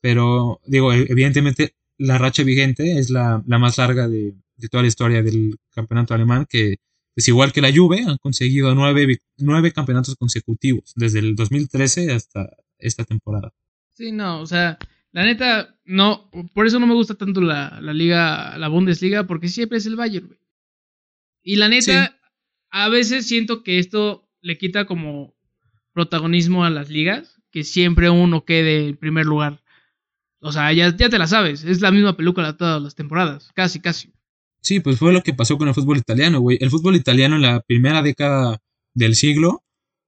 Pero, digo, e- evidentemente la racha vigente es la, la más larga de, de toda la historia del campeonato alemán, que es igual que la Juve, han conseguido nueve, nueve campeonatos consecutivos, desde el 2013 hasta esta temporada. Sí, no, o sea, la neta, no, por eso no me gusta tanto la, la liga, la Bundesliga, porque siempre es el Bayern, güey. Y la neta, a veces siento que esto le quita como protagonismo a las ligas, que siempre uno quede en primer lugar. O sea, ya, ya te la sabes, es la misma película todas las temporadas, casi, casi. Sí, pues fue lo que pasó con el fútbol italiano, güey. El fútbol italiano en la primera década del siglo,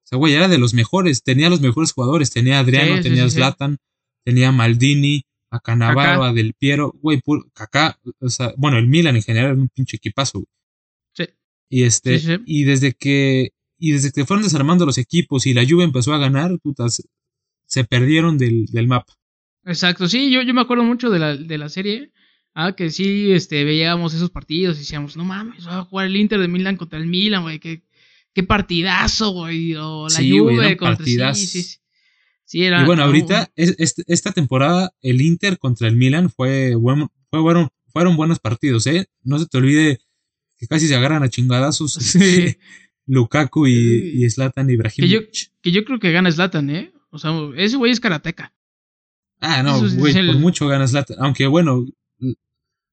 o sea, güey, era de los mejores, tenía los mejores jugadores, tenía a Adriano, Sí, tenía sí, sí. Zlatan, tenía a Maldini, a Cannavaro, a Del Piero, güey, Kaká, o sea, bueno, el Milan en general era un pinche equipazo, güey. Sí. Y este, y desde que, y desde que fueron desarmando los equipos y la Juve empezó a ganar, putas, se perdieron del, del mapa. Exacto, sí, yo, yo me acuerdo mucho de la, de la serie. Ah, que sí, este, veíamos esos partidos y decíamos, no mames, va a jugar el Inter de Milán contra el Milan, güey, qué, qué partidazo, güey, o la Sí, Juve contra... Sí, partidazos. sí, sí. Sí, era... Y bueno, no, ahorita, es- esta temporada, el Inter contra el Milan fue bueno, fue bueno- fueron buenos partidos, ¿eh? No se te olvide que casi se agarran a chingadazos Sí. Lukaku y, y Zlatan que, yo, Ibrahimovic. que yo creo que gana Zlatan, ¿eh? O sea, ese güey es karateca. Ah, no, güey, el- por mucho gana Zlatan. Aunque bueno,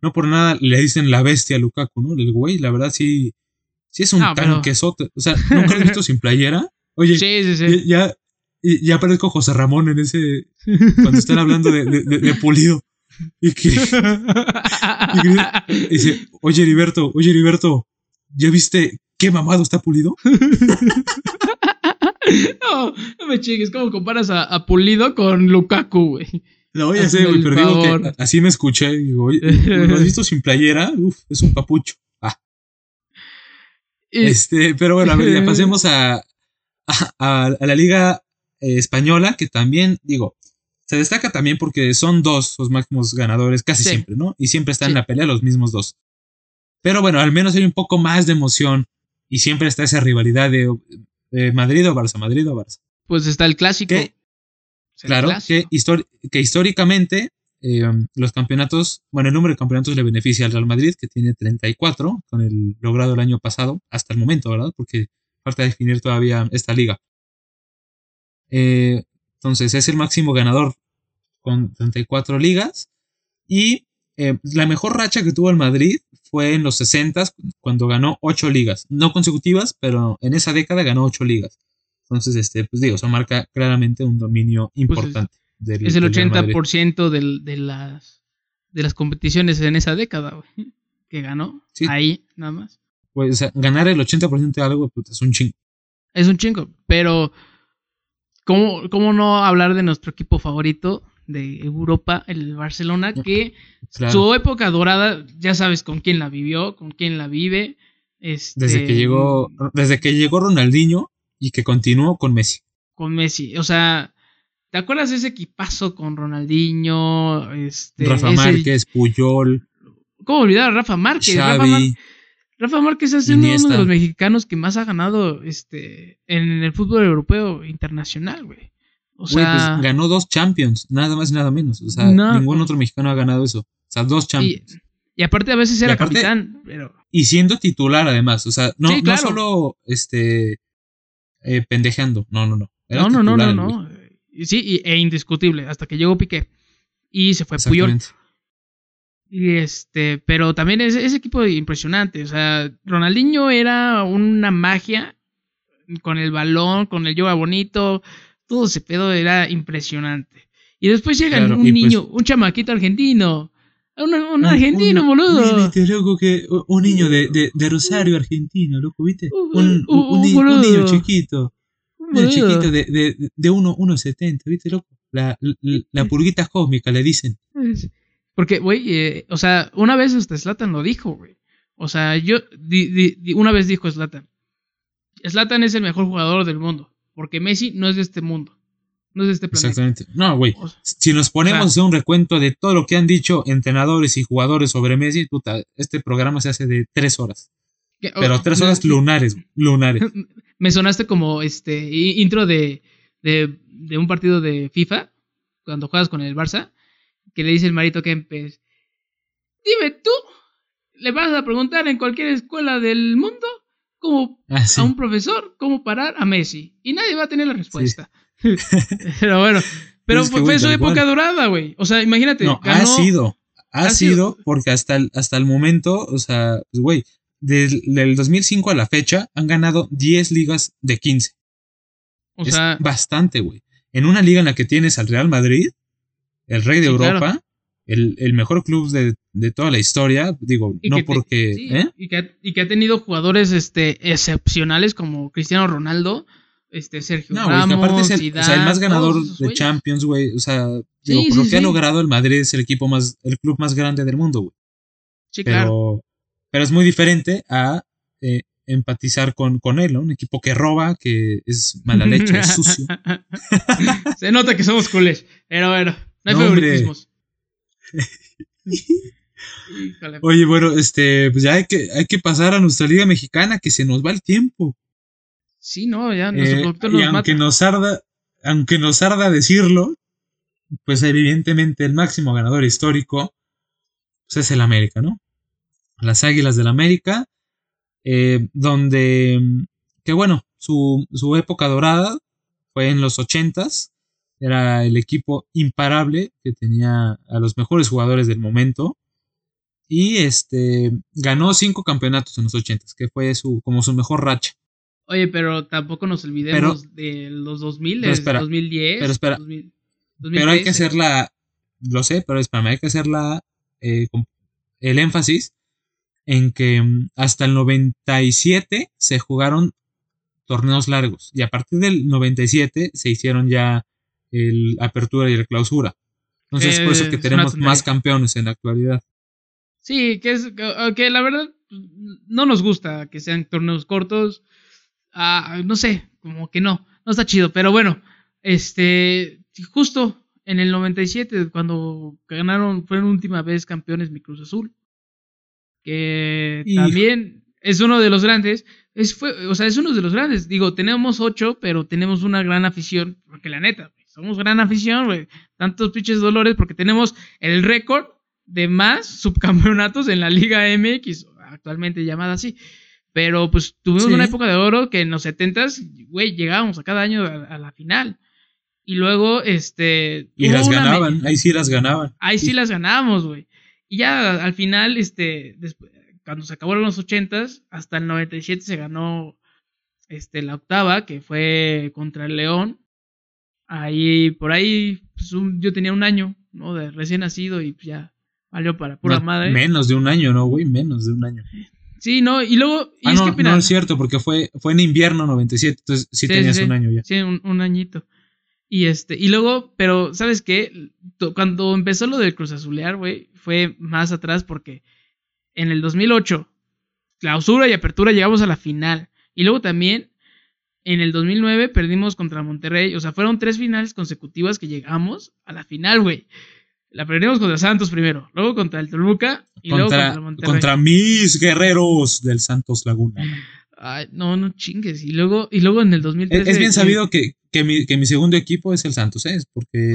no por nada le dicen la bestia a Lukaku, ¿no? El güey, la verdad, sí, sí es un pero- tanquesote. O sea, ¿nunca lo has visto sin playera? Oye, Sí, sí, sí. ya, ya, ya parezco José Ramón en ese, cuando están hablando de, de- de- de Pulido. Y que, Y dice, oye Heriberto, oye Heriberto, ¿ya viste qué mamado está pulido? no, no me chingues, ¿cómo comparas a, a Pulido con Lukaku, güey? No, ya sé, güey, pero digo que así me escuché. y Digo, oye, ¿lo has visto sin playera? Uf, es un papucho. Ah, este, pero bueno, a ver, ya pasemos a, a, a- a la liga eh, española, que también, digo, se destaca también porque son dos los máximos ganadores casi Sí. siempre, ¿no? Y siempre están Sí. en la pelea los mismos dos. Pero bueno, al menos hay un poco más de emoción y siempre está esa rivalidad de eh, Madrid o Barça, Madrid o Barça. pues está el clásico. Claro, clásico. que, históricamente eh, los campeonatos, bueno, el número de campeonatos le beneficia al Real Madrid, que tiene 34 con el logrado el año pasado, hasta el momento, ¿verdad? Porque falta definir todavía esta liga. Eh, entonces, es el máximo ganador con 34 ligas. Y eh, la mejor racha que tuvo el Madrid fue en los 60 cuando ganó 8 ligas. No consecutivas, pero en esa década ganó 8 ligas. Entonces, este, pues digo, eso marca claramente un dominio importante. Pues Es el del Real Madrid. 80% del- de, las, de las competiciones en esa década. Que ganó. Sí. Ahí, nada más. Pues, o sea, ganar el 80% de algo pues, es un chingo. Es un chingo. Pero, ¿cómo, ¿cómo no hablar de nuestro equipo favorito de Europa, el Barcelona? Que Claro. su época dorada, ya sabes con quién la vivió, con quién la vive. Este, Desde que llegó, desde que llegó Ronaldinho y que continuó con Messi. Con Messi. O sea, ¿te acuerdas de ese equipazo con Ronaldinho? Este, Rafa ese- Márquez, Puyol, ¿Cómo olvidar a Rafa Márquez? Rafa, Mar- Xavi. Rafa Márquez es uno Iniesta. de los mexicanos que más ha ganado este, en el fútbol europeo internacional, güey. O Güey, sea, pues ganó dos Champions, nada más y nada menos. O sea, No. ningún otro mexicano ha ganado eso. O sea, dos Champions. y aparte a veces era aparte- capitán, pero Y, siendo titular además. O sea, no, Sí, claro. no solo este eh, pendejeando. No, no, no. Era no, no, no, no, no. Y Sí, y- e indiscutible, hasta que llegó Piqué. Y se fue Puyol. Y este, pero también es ese equipo impresionante. O sea, Ronaldinho era una magia con el balón, con el yoga bonito, todo ese pedo era impresionante. Y después llega Claro, un pues- niño, un chamaquito argentino, Un, un argentino, Un- boludo. Viste, loco, que un- niño de, de, de Rosario, Argentina, loco, ¿viste? Un- Un, un, un- un ni- un un niño chiquito. Un niño chiquito de, de, de uno- 1,70, ¿viste, loco? La, la, la purguita cósmica, le dicen. Porque, güey, eh, o sea, una vez este Slatan lo dijo, güey. O sea, yo, di- di- di- una vez dijo Slatan. Slatan es el mejor jugador del mundo. Porque Messi no es de este mundo. No es de este planeta. Exactamente. No, güey. O sea, Si nos ponemos O a un recuento de todo lo que han dicho entrenadores y jugadores sobre Messi, puta, este programa se hace de tres horas. que- Pero tres horas lunares, lunares. Me sonaste como este intro de, de, de un partido de FIFA, cuando juegas con el Barça, que le dice el Marito Kempes, dime tú, le vas a preguntar en cualquier escuela del mundo cómo Ah, sí. a un profesor cómo parar a Messi. Y nadie va a tener la respuesta. pero bueno, pero Es que, fue, fue su época cual. dorada, güey. O sea, imagínate. No, ganó- ha sido. Ha, ha sido, sido. porque hasta el, hasta el momento, o sea, pues, güey, del, del 2005 a la fecha han ganado 10 ligas de 15. O es sea, bastante, güey. En una liga en la que tienes al Real Madrid, el rey de Sí, Europa, claro. el, el mejor club de, de toda la historia, digo, y no te- porque... sí, ¿eh? y, que ha, y que ha tenido jugadores este, excepcionales como Cristiano Ronaldo, este, Sergio No, Ramos, aparte es el, o Zidane, sea, el más ganador de güeyes. Champions, güey. O sea, digo, Sí, por lo que ha logrado el Madrid es el equipo más, el club más grande del mundo, güey. Sí, Pero, claro. pero es muy diferente a eh, empatizar con, con él, ¿no? Un equipo que roba, que es mala leche, es sucio. Se nota que somos culés, pero bueno, no hay No, favoritismos. Híjole. Oye, bueno, este, pues ya hay que, hay que pasar a nuestra liga mexicana, que se nos va el tiempo. Sí, no, ya nuestro Eh, productor y nos aunque mata. nos arda, aunque nos arda decirlo, pues evidentemente el máximo ganador histórico pues es el América, ¿no? Las Águilas del América, eh, donde, que bueno, su, su época dorada fue en los ochentas, era el equipo imparable que tenía a los mejores jugadores del momento y este ganó cinco campeonatos en los ochentas, que fue su como su mejor racha. Oye, pero tampoco nos olvidemos de los 2000, Pero espera, 2010, pero espera. 2000, Pero hay que 2013. hacerla, lo sé, pero espérame, hay que hacerla eh, con el énfasis en que mm, hasta el 97 se jugaron torneos largos y a partir del 97 se hicieron ya el apertura y el clausura. Entonces, por eso Eh, que es tenemos más campeones en la actualidad. Sí, que es que, la verdad no nos gusta que sean torneos cortos. Ah, no sé, como que no, no está chido, pero bueno, este justo en el 97 cuando ganaron fueron última vez campeones mi Cruz Azul, que Hijo. también es uno de los grandes, es fue, o sea, es uno de los grandes. Digo, tenemos ocho, pero tenemos una gran afición, porque la neta, somos gran afición, güey. Tantos pinches dolores porque tenemos el récord de más subcampeonatos en la Liga MX, actualmente llamada así. Pero pues tuvimos Sí. una época de oro que en los 70s, güey, llegábamos a cada año a, a la final. Y luego, este. Y las ganaban, ahí sí las ganaban. Ahí sí las ganamos, güey. Y ya al final, este, cuando se acabaron los 80s, hasta el 97 se ganó este, la octava, que fue contra el León. Ahí, por ahí, pues, un- yo tenía un año, ¿no? De recién nacido y pues, ya valió para pura No, madre. Menos de un año, ¿no, güey? Menos de un año. Sí, no, y luego, y Ah, es no, que, mira, no es cierto, porque fue, fue en invierno 97, entonces sí, Sí, tenías sí, un año ya. Sí, un, un añito. Y este, y luego, pero, ¿sabes qué? Cuando empezó lo del Cruz Azulear, güey, fue más atrás porque en el 2008, clausura y apertura, llegamos a la final. Y luego también, en el 2009, perdimos contra Monterrey. O sea, fueron tres finales consecutivas que llegamos a la final, güey. La perdimos contra Santos primero, luego contra el Toluca y luego Contra, contra Monterrey. contra mis guerreros del Santos Laguna. Ay, no, no chingues. Y luego, y luego en el 2013. Es, es bien sabido que, que, mi, que mi segundo equipo es el Santos, ¿eh? Porque,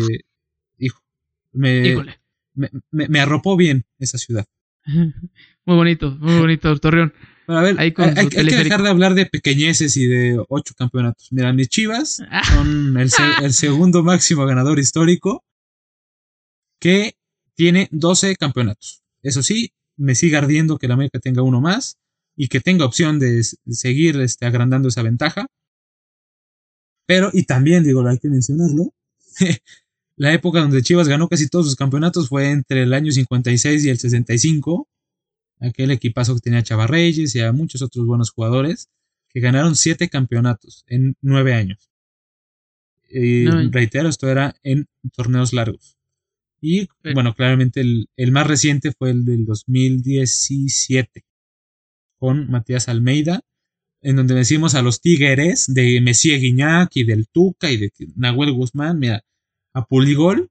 hijo, me, me, me- me arropó bien esa ciudad. Muy bonito, muy bonito, Torreón. Pero a ver, hay, que dejar de hablar de pequeñeces y de ocho campeonatos. Mira, mis chivas son el, se- el segundo máximo ganador histórico que tiene 12 campeonatos. Eso sí, me sigue ardiendo que la América tenga uno más y que tenga opción de seguir este, agrandando esa ventaja. Pero, y también digo, hay que mencionarlo, La época donde Chivas ganó casi todos sus campeonatos fue entre el año 56 y el 65. Aquel equipazo que tenía a Chava Reyes y a muchos otros buenos jugadores que ganaron siete campeonatos en nueve años. Y No. reitero, esto era en torneos largos. Y bueno, claramente el, el más reciente fue el del 2017 con Matías Almeida, en donde decimos a los Tigres de Messier Guiñac y del Tuca y de Nahuel Guzmán, mira, a Puligol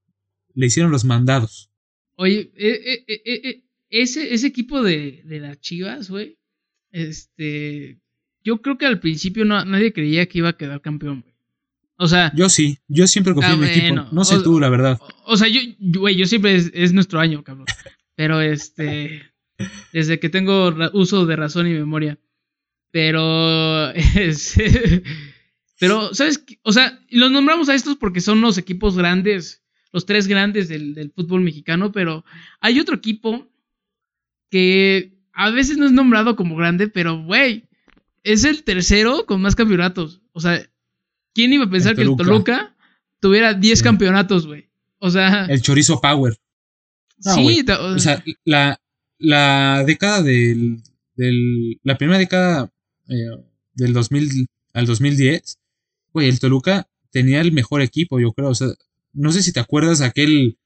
le hicieron los mandados. Oye, eh, eh, eh, ese, ese equipo de, de las Chivas, güey, este, yo creo que al principio no, nadie creía que iba a quedar campeón, güey. O sea, Yo sí, yo siempre confío Ah, en mi equipo. No sé o- tú, la verdad. o, o sea, yo, güey, yo siempre es, es nuestro año, cabrón. Pero este, desde que tengo uso de razón y memoria. Pero, es, pero, ¿sabes? O sea, los nombramos a estos porque son los equipos grandes, los tres grandes del, del fútbol mexicano, pero hay otro equipo que a veces no es nombrado como grande, pero, güey, es el tercero con más campeonatos. O sea, ¿quién iba a pensar que el Toluca. Tuviera 10 Sí. campeonatos, güey? O sea, El chorizo Power. no, sí, O sea, la, la década del, del. La primera década eh, del 2000 al 2010, güey, el Toluca tenía el mejor equipo, yo creo. O sea, no sé si te acuerdas aquel.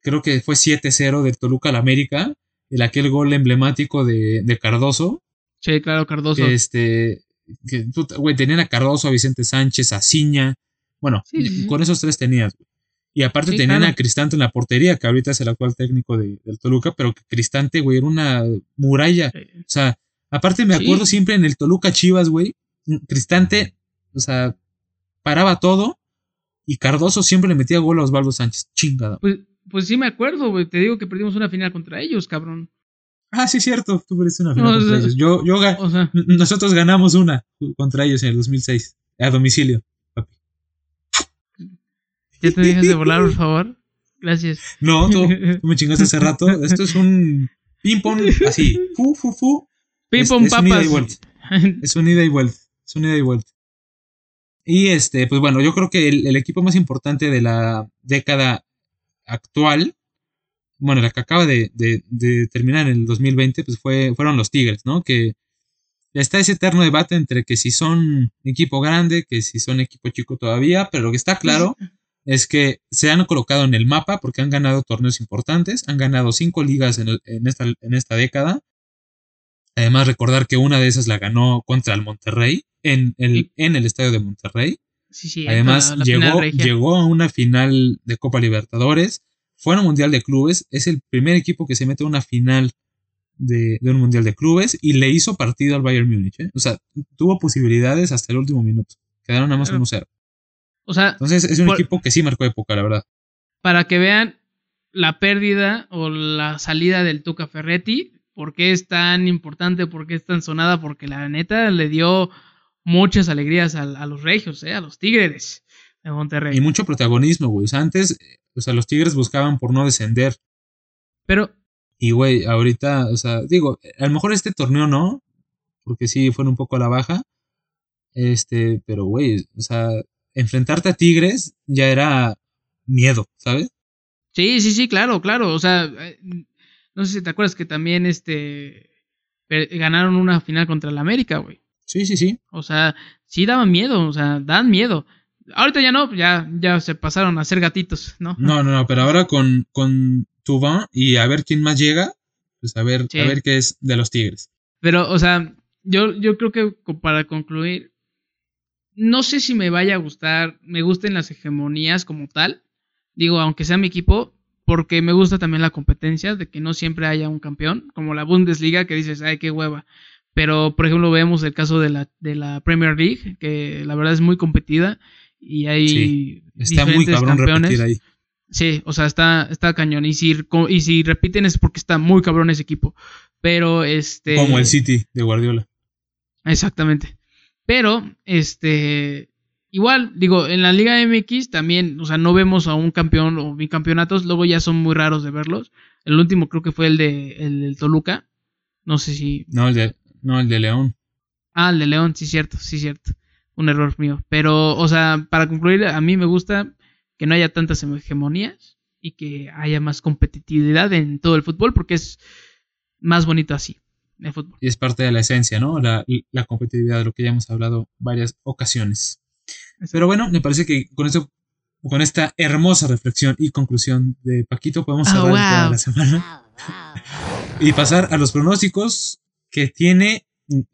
Creo que fue 7-0 del Toluca al América. El aquel gol emblemático de, de Cardoso. sí, claro, Cardoso. Que este. Que, güey, tenían a Cardoso, a Vicente Sánchez, a Ciña. Bueno, Sí, con esos tres tenías. güey. Y aparte Sí, tenían claro. a Cristante en la portería, que ahorita es el actual técnico de- del Toluca, pero que Cristante, güey, era una muralla. O sea, aparte me Sí. acuerdo siempre en el Toluca Chivas, güey. Cristante, o sea, paraba todo. Y Cardoso siempre le metía gol a Osvaldo Sánchez. Chingada. Pues, pues sí me acuerdo, güey. Te digo que perdimos una final contra ellos, cabrón. Ah, sí, cierto. Tú perdiste una final No, o contra sea- ellos. Yo, yo ga- O sea, nosotros ganamos una contra ellos en el 2006. A domicilio. papi. ya te dejas de volar, por favor. Gracias. No, tú, tú me chingaste hace rato. Esto es un ping-pong así. Fu, fu, fu. Ping Es- papas. Es un ida y vuelta. Es un ida y vuelta. Y este, pues bueno, yo creo que el, el equipo más importante de la década actual, bueno, la que acaba de, de- de terminar en el 2020, pues fue, fueron los Tigres, ¿no? Que está ese eterno debate entre que si son equipo grande, que si son equipo chico todavía, pero lo que está claro es que se han colocado en el mapa porque han ganado torneos importantes, han ganado cinco ligas en, el- en esta, en esta década. Además, recordar que una de esas la ganó contra el Monterrey, en el, Sí. en el estadio de Monterrey. Sí, sí. Además, llegó, llegó a una final de Copa Libertadores, fue a un Mundial de Clubes, es el primer equipo que se mete a una final de, de un Mundial de Clubes y le hizo partido al Bayern Múnich. ¿eh? O sea, tuvo posibilidades hasta el último minuto. Quedaron nada más Claro. 1-0. O sea, Entonces, es un Por- equipo que sí marcó época, la verdad. para que vean la pérdida o la salida del Tuca Ferretti, por qué es tan importante, por qué es tan sonada, porque la neta le dio muchas alegrías a, a los regios, ¿eh? a los tigres de Monterrey. Y mucho protagonismo, güey. O sea, antes, eh, o sea, los Tigres buscaban por no descender. Pero, Y, güey, ahorita, o sea, digo, a lo mejor este torneo no, porque sí fueron un poco a la baja. Este, pero, güey, o sea, enfrentarte a Tigres ya era miedo, ¿sabes? sí, sí, sí, claro, claro. O sea, eh, no sé si te acuerdas que también este ganaron una final contra el América, güey. Sí, sí, sí. O sea, sí daban miedo, o sea, dan miedo. Ahorita ya no, ya, ya se pasaron a ser gatitos, ¿no? No, no, no, pero ahora con, con Tubán y a ver quién más llega, pues a ver, Sí. a ver qué es de los Tigres. Pero, o sea, yo, yo creo que para concluir, no sé si me vaya a gustar, me gusten las hegemonías como tal, digo, aunque sea mi equipo, porque me gusta también la competencia, de que no siempre haya un campeón, como la Bundesliga, que dices, ay, qué hueva. Pero, por ejemplo, vemos el caso de la, de la Premier League, que la verdad es muy competida y hay Sí, Está muy diferentes cabrón campeones. repetir ahí. Sí, o sea, está, está cañón. Y si, y si repiten es porque está muy cabrón ese equipo. Pero este. Como el City de Guardiola. Exactamente. Pero, este. Igual, digo, en la Liga MX también, o sea, no vemos a un campeón o bicampeonatos, luego ya son muy raros de verlos. El último creo que fue el de el del Toluca. No sé si. No, el de, no, el de León. Ah, el de León, sí, cierto, sí, cierto. Un error mío. Pero, o sea, para concluir, a mí me gusta que no haya tantas hegemonías y que haya más competitividad en todo el fútbol, porque es más bonito así, el fútbol. Y es parte de la esencia, ¿no? La, la competitividad, de lo que ya hemos hablado varias ocasiones. Pero bueno, me parece que con esto, con esta hermosa reflexión y conclusión de Paquito, podemos Oh, cerrar toda la semana y pasar a los pronósticos que tiene,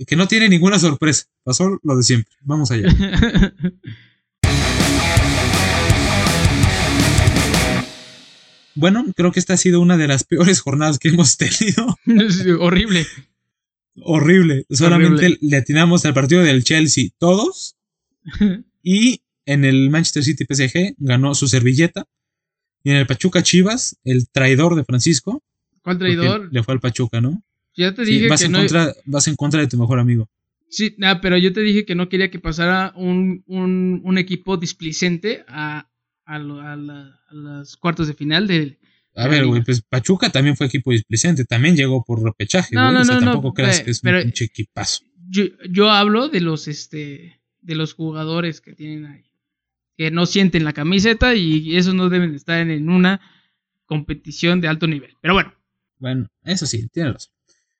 que no tiene ninguna sorpresa. Pasó lo de siempre. Vamos allá. Bueno, creo que esta ha sido una de las peores jornadas que hemos tenido. Es horrible. Horrible. Solamente Horrible. le atinamos al partido del Chelsea todos. Y en el Manchester City PSG ganó su servilleta. Y en el Pachuca Chivas, el traidor de Francisco. ¿Cuál traidor? Le fue al Pachuca, ¿no? Ya te Sí, dije vas, que en no. contra, vas en contra de tu mejor amigo. Sí, nah, pero yo te dije que no quería que pasara un, un, un equipo displicente a, a, lo- a la- a los cuartos de final del. A ver, güey, pues Pachuca también fue equipo displicente. También llegó por repechaje, No, no, o sea, no, no, tampoco creas pe- que es pero- un equipazo. Yo, yo hablo de los este de los jugadores que tienen ahí. Que no sienten la camiseta y esos no deben estar en, en una competición de alto nivel. Pero bueno, Bueno, eso sí, tienes razón.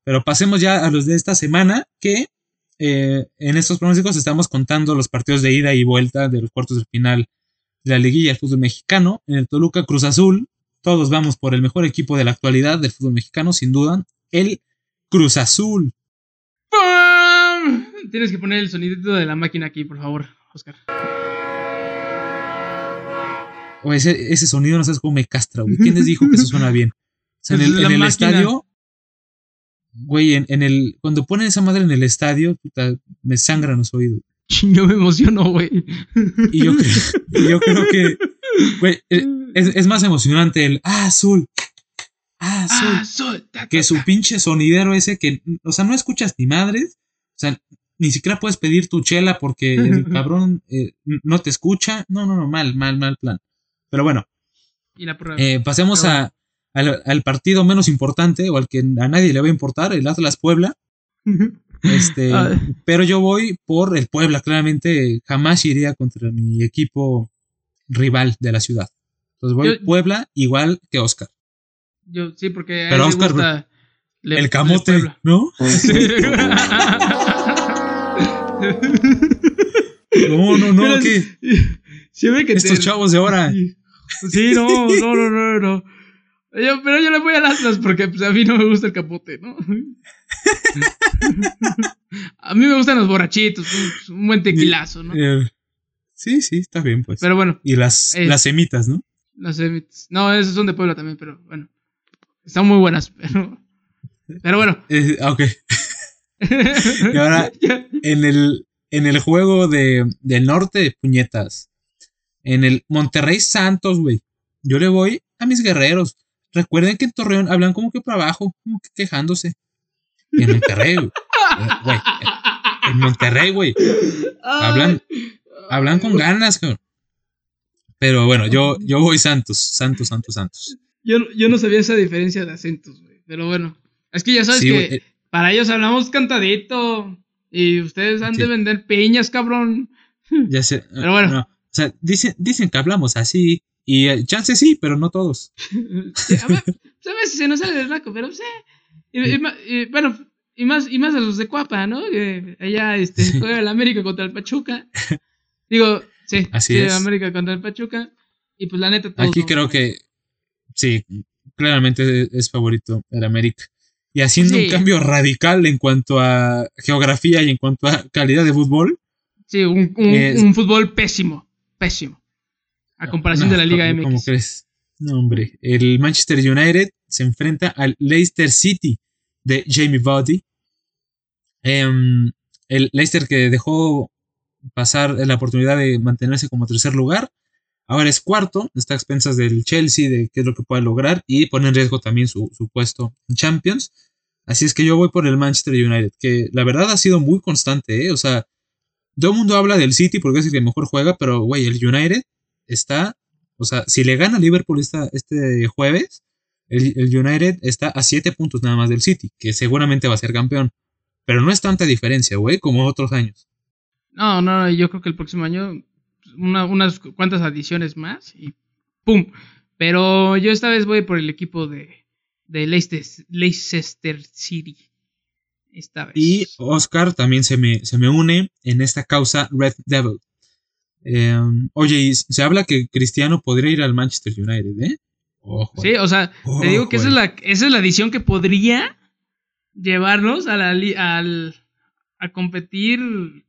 Pero pasemos ya a los de esta semana, que eh, en estos pronósticos estamos contando los partidos de ida y vuelta de los cuartos de final de la liguilla del fútbol mexicano. En el Toluca Cruz Azul, todos vamos por el mejor equipo de la actualidad del fútbol mexicano, sin duda, el Cruz Azul. ¡pum! tienes que poner el sonidito de la máquina aquí, por favor, Oscar. O ese, ese sonido no sabes cómo me castra, güey. ¿Quién les dijo que eso suena bien? O sea, en el, en estadio, güey, en, en el, cuando ponen esa madre en el estadio, puta, me sangran los oídos. Yo me emociono, güey. Y yo creo, y yo creo que, güey, eh, es, es más emocionante el ah, azul, ah, azul, Ah, ta, ta, que su pinche sonidero ese que, o sea, no escuchas ni madres, o sea, ni siquiera puedes pedir tu chela porque el cabrón eh, no te escucha. No, no, no, mal, mal, mal plan. Pero bueno, Y la prueba. eh, pasemos a, al, al partido menos importante o al que a nadie le va a importar, el Atlas Puebla. Este, pero yo voy por el Puebla, claramente jamás iría contra mi equipo rival de la ciudad. Entonces voy Yo- Puebla igual que Oscar. Yo, sí, porque a Pero él le Oscar, gusta Le- el Le camote. ¿no? Sí. No, no, no, Pero ¿qué? Siempre que Estos te- chavos de ahora. Sí, no, no, no, no, no. Yo- pero yo le voy al Atlas porque pues, a mí no me gusta el capote, ¿no? a mí me gustan los borrachitos, un, un buen tequilazo, ¿no? Eh, sí, sí, está bien, pues. Pero bueno, y las, es- las semitas, ¿no? no sé. No, esos son de Puebla también, pero bueno. Están muy buenas, pero. Pero bueno. Eh, ah, ok. Y ahora, en el, en el juego de, del norte, puñetas. En el Monterrey Santos, güey. Yo le voy a mis guerreros. Recuerden que en Torreón hablan como que para abajo, como que quejándose. Y en Monterrey, güey. En Monterrey, güey. Hablan, hablan con ganas, cabrón. Pero bueno, yo, yo voy Santos, Santos, Santos, Santos. Yo, yo no sabía esa diferencia de acentos, güey. Pero bueno. Es que ya sabes Sí, que eh, para ellos hablamos cantadito. Y ustedes han de Sí. vender piñas, cabrón. ya sé. Pero bueno. no, o sea, dicen, dicen que hablamos así. Y eh, chance sí, pero no todos. Sí, a ver, pues, veces se nos sale del naco, pero sí. Y, y y, bueno, y más, y más a los de Cuapa, ¿no? Que allá este, Sí. juega el América contra el Pachuca. Digo, sí, Así sí, es. América contra el Pachuca. Y pues la neta, Aquí creo que sí, claramente es favorito el América. Y haciendo un cambio radical en cuanto a geografía y en cuanto a calidad de fútbol. Sí, un, un- Es- un fútbol pésimo. Pésimo. A comparación No, de la Liga ¿cómo- ¿Cómo MX. crees? No, hombre. El Manchester United se enfrenta al Leicester City de Jamie Vardy. Em, el Leicester que dejó pasar la oportunidad de mantenerse como tercer lugar. Ahora es cuarto, está a expensas del Chelsea, de qué es lo que puede lograr y pone en riesgo también su, su puesto en Champions. Así es que yo voy por el Manchester United, que la verdad ha sido muy constante, ¿eh? O sea, todo el mundo habla del City porque es el que mejor juega, pero güey, el United está, o sea, si le gana Liverpool esta, este jueves, el, el United está a 7 puntos nada más del City, que seguramente va a ser campeón. Pero no es tanta diferencia, güey, como otros años. No, no, yo creo que el próximo año una- unas cuantas adiciones más y ¡pum! Pero yo esta vez voy por el equipo de, de Leicester, Leicester City. Esta vez. Y Oscar también se me, se me une en esta causa Red Devil. Eh, oye, y se habla que Cristiano podría ir al Manchester United, ¿eh? Ojo. Sí, o sea, te digo que esa es, la, esa es la edición que podría llevarnos a la al, a competir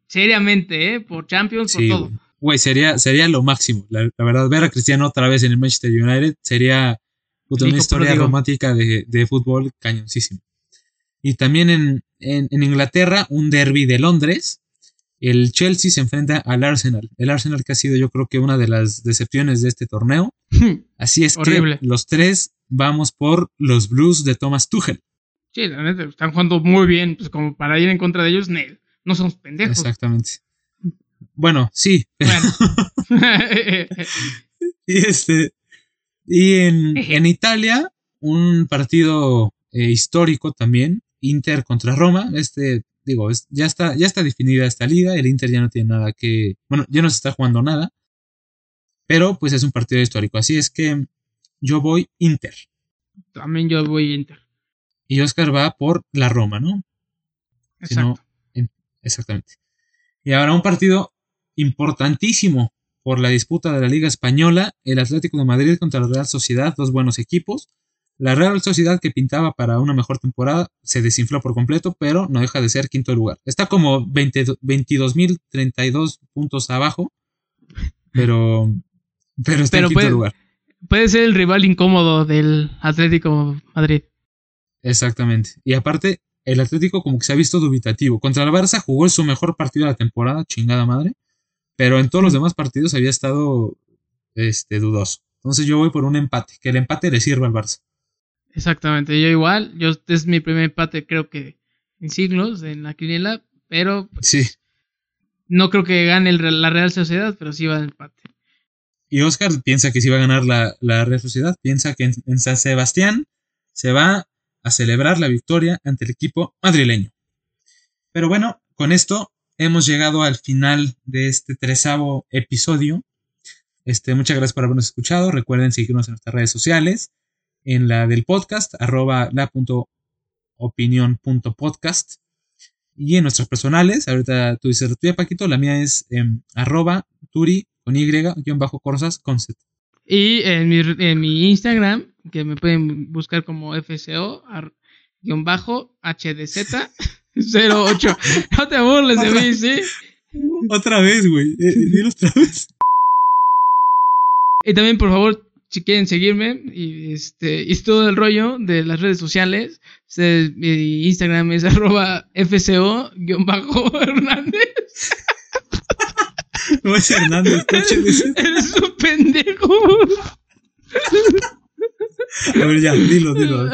seriamente, ¿eh? Por Champions, Sí, por todo. güey. Sería, sería lo máximo. La, la verdad, ver a Cristiano otra vez en el Manchester United sería una historia pródigo. romántica de, de fútbol cañoncísimo. Y también en, en- en Inglaterra, un derby de Londres. El Chelsea se enfrenta al Arsenal. El Arsenal que ha sido yo creo que una de las decepciones de este torneo. Así es Horrible. que los tres vamos por los Blues de Thomas Tuchel. Sí, la neta, están jugando muy bien. Pues como para ir en contra de ellos, no somos pendejos. Exactamente. Bueno, sí, Bueno. Y este. Y en, en Italia, un partido eh, histórico también. Inter contra Roma. Este, digo, es- ya está, ya está definida esta liga. El Inter ya no tiene nada que. Bueno, ya no se está jugando nada. Pero pues es un partido histórico. Así es que yo voy Inter. También yo voy Inter. Y Oscar va por la Roma, ¿no? Si no, Exacto. en- exactamente. Y ahora un partido importantísimo por la disputa de la Liga Española, el Atlético de Madrid contra la Real Sociedad, dos buenos equipos. La Real Sociedad que pintaba para una mejor temporada se desinfló por completo, pero no deja de ser quinto lugar. Está como 20 22.032 puntos abajo, pero, pero está Pero en quinto puede- lugar. Puede ser el rival incómodo del Atlético Madrid. Exactamente. Y aparte, el Atlético como que se ha visto dubitativo. Contra el Barça jugó su mejor partido de la temporada, chingada madre. Pero en todos los demás partidos había estado este, dudoso. Entonces yo voy por un empate, que el empate le sirva al Barça. Exactamente, yo igual. Yo, este es mi primer empate, creo que en siglos, en la quiniela. Pero pues, Sí. no creo que gane el- la Real Sociedad, pero sí va al empate. Y Oscar piensa que sí va a ganar la, la Real Sociedad. Piensa que en, en San Sebastián se va a celebrar la victoria ante el equipo madrileño. Pero bueno, con esto hemos llegado al final de este trezavo episodio. Este, muchas gracias por habernos escuchado. Recuerden seguirnos en nuestras redes sociales. En la del podcast, arroba la punto opinión punto podcast. Y en nuestras personales, ahorita tú dices la tuya, Paquito, la mía es em, arroba turi con y guion bajo cosas con Z. Y en mi, en mi Instagram, que me pueden buscar como FCO, ar- guion bajo, HDZ 08. No te burles de mí, ¿sí? Otra vez, güey. Eh, dilo otra vez. Y también, por favor, si quieren seguirme y este y todo el rollo de las redes sociales, se- mi Instagram es arroba FCO-Hernández. No es Hernández, Z. Eres un pendejo. A ver, ya, dilo, dilo.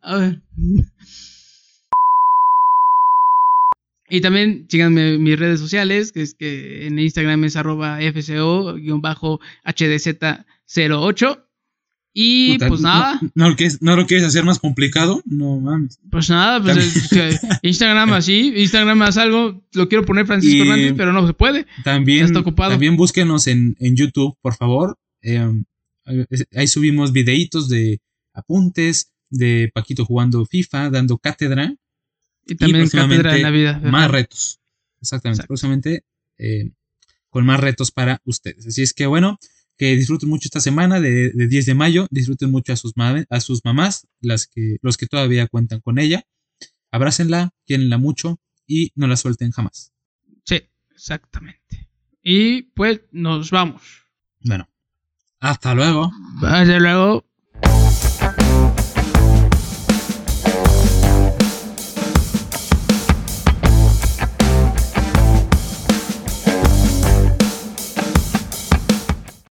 A ver. Y también síganme mis redes sociales, que es que en Instagram es arroba FCO-HDZ08. Y Puta, pues nada, No, no lo quieres, ¿No lo quieres hacer más complicado? No mames. pues nada, pues es Instagram así, Instagram haz algo, lo quiero poner Francisco Y- Hernández, pero no se puede. También, Ya está ocupado. también búsquenos en, en YouTube, por favor. Eh, ahí subimos videitos de apuntes, de Paquito jugando FIFA, dando cátedra, Y también Cátedra de la Vida. ¿verdad? más retos. Exactamente, Exacto. próximamente eh, con más retos para ustedes. Así es que bueno, que disfruten mucho esta semana de, de 10 de mayo, disfruten mucho a sus, a sus mamás, las que, los que todavía cuentan con ella. Abrácenla, quiérenla mucho y no la suelten jamás. Sí, exactamente. Y pues nos vamos. Bueno, hasta luego. Hasta luego.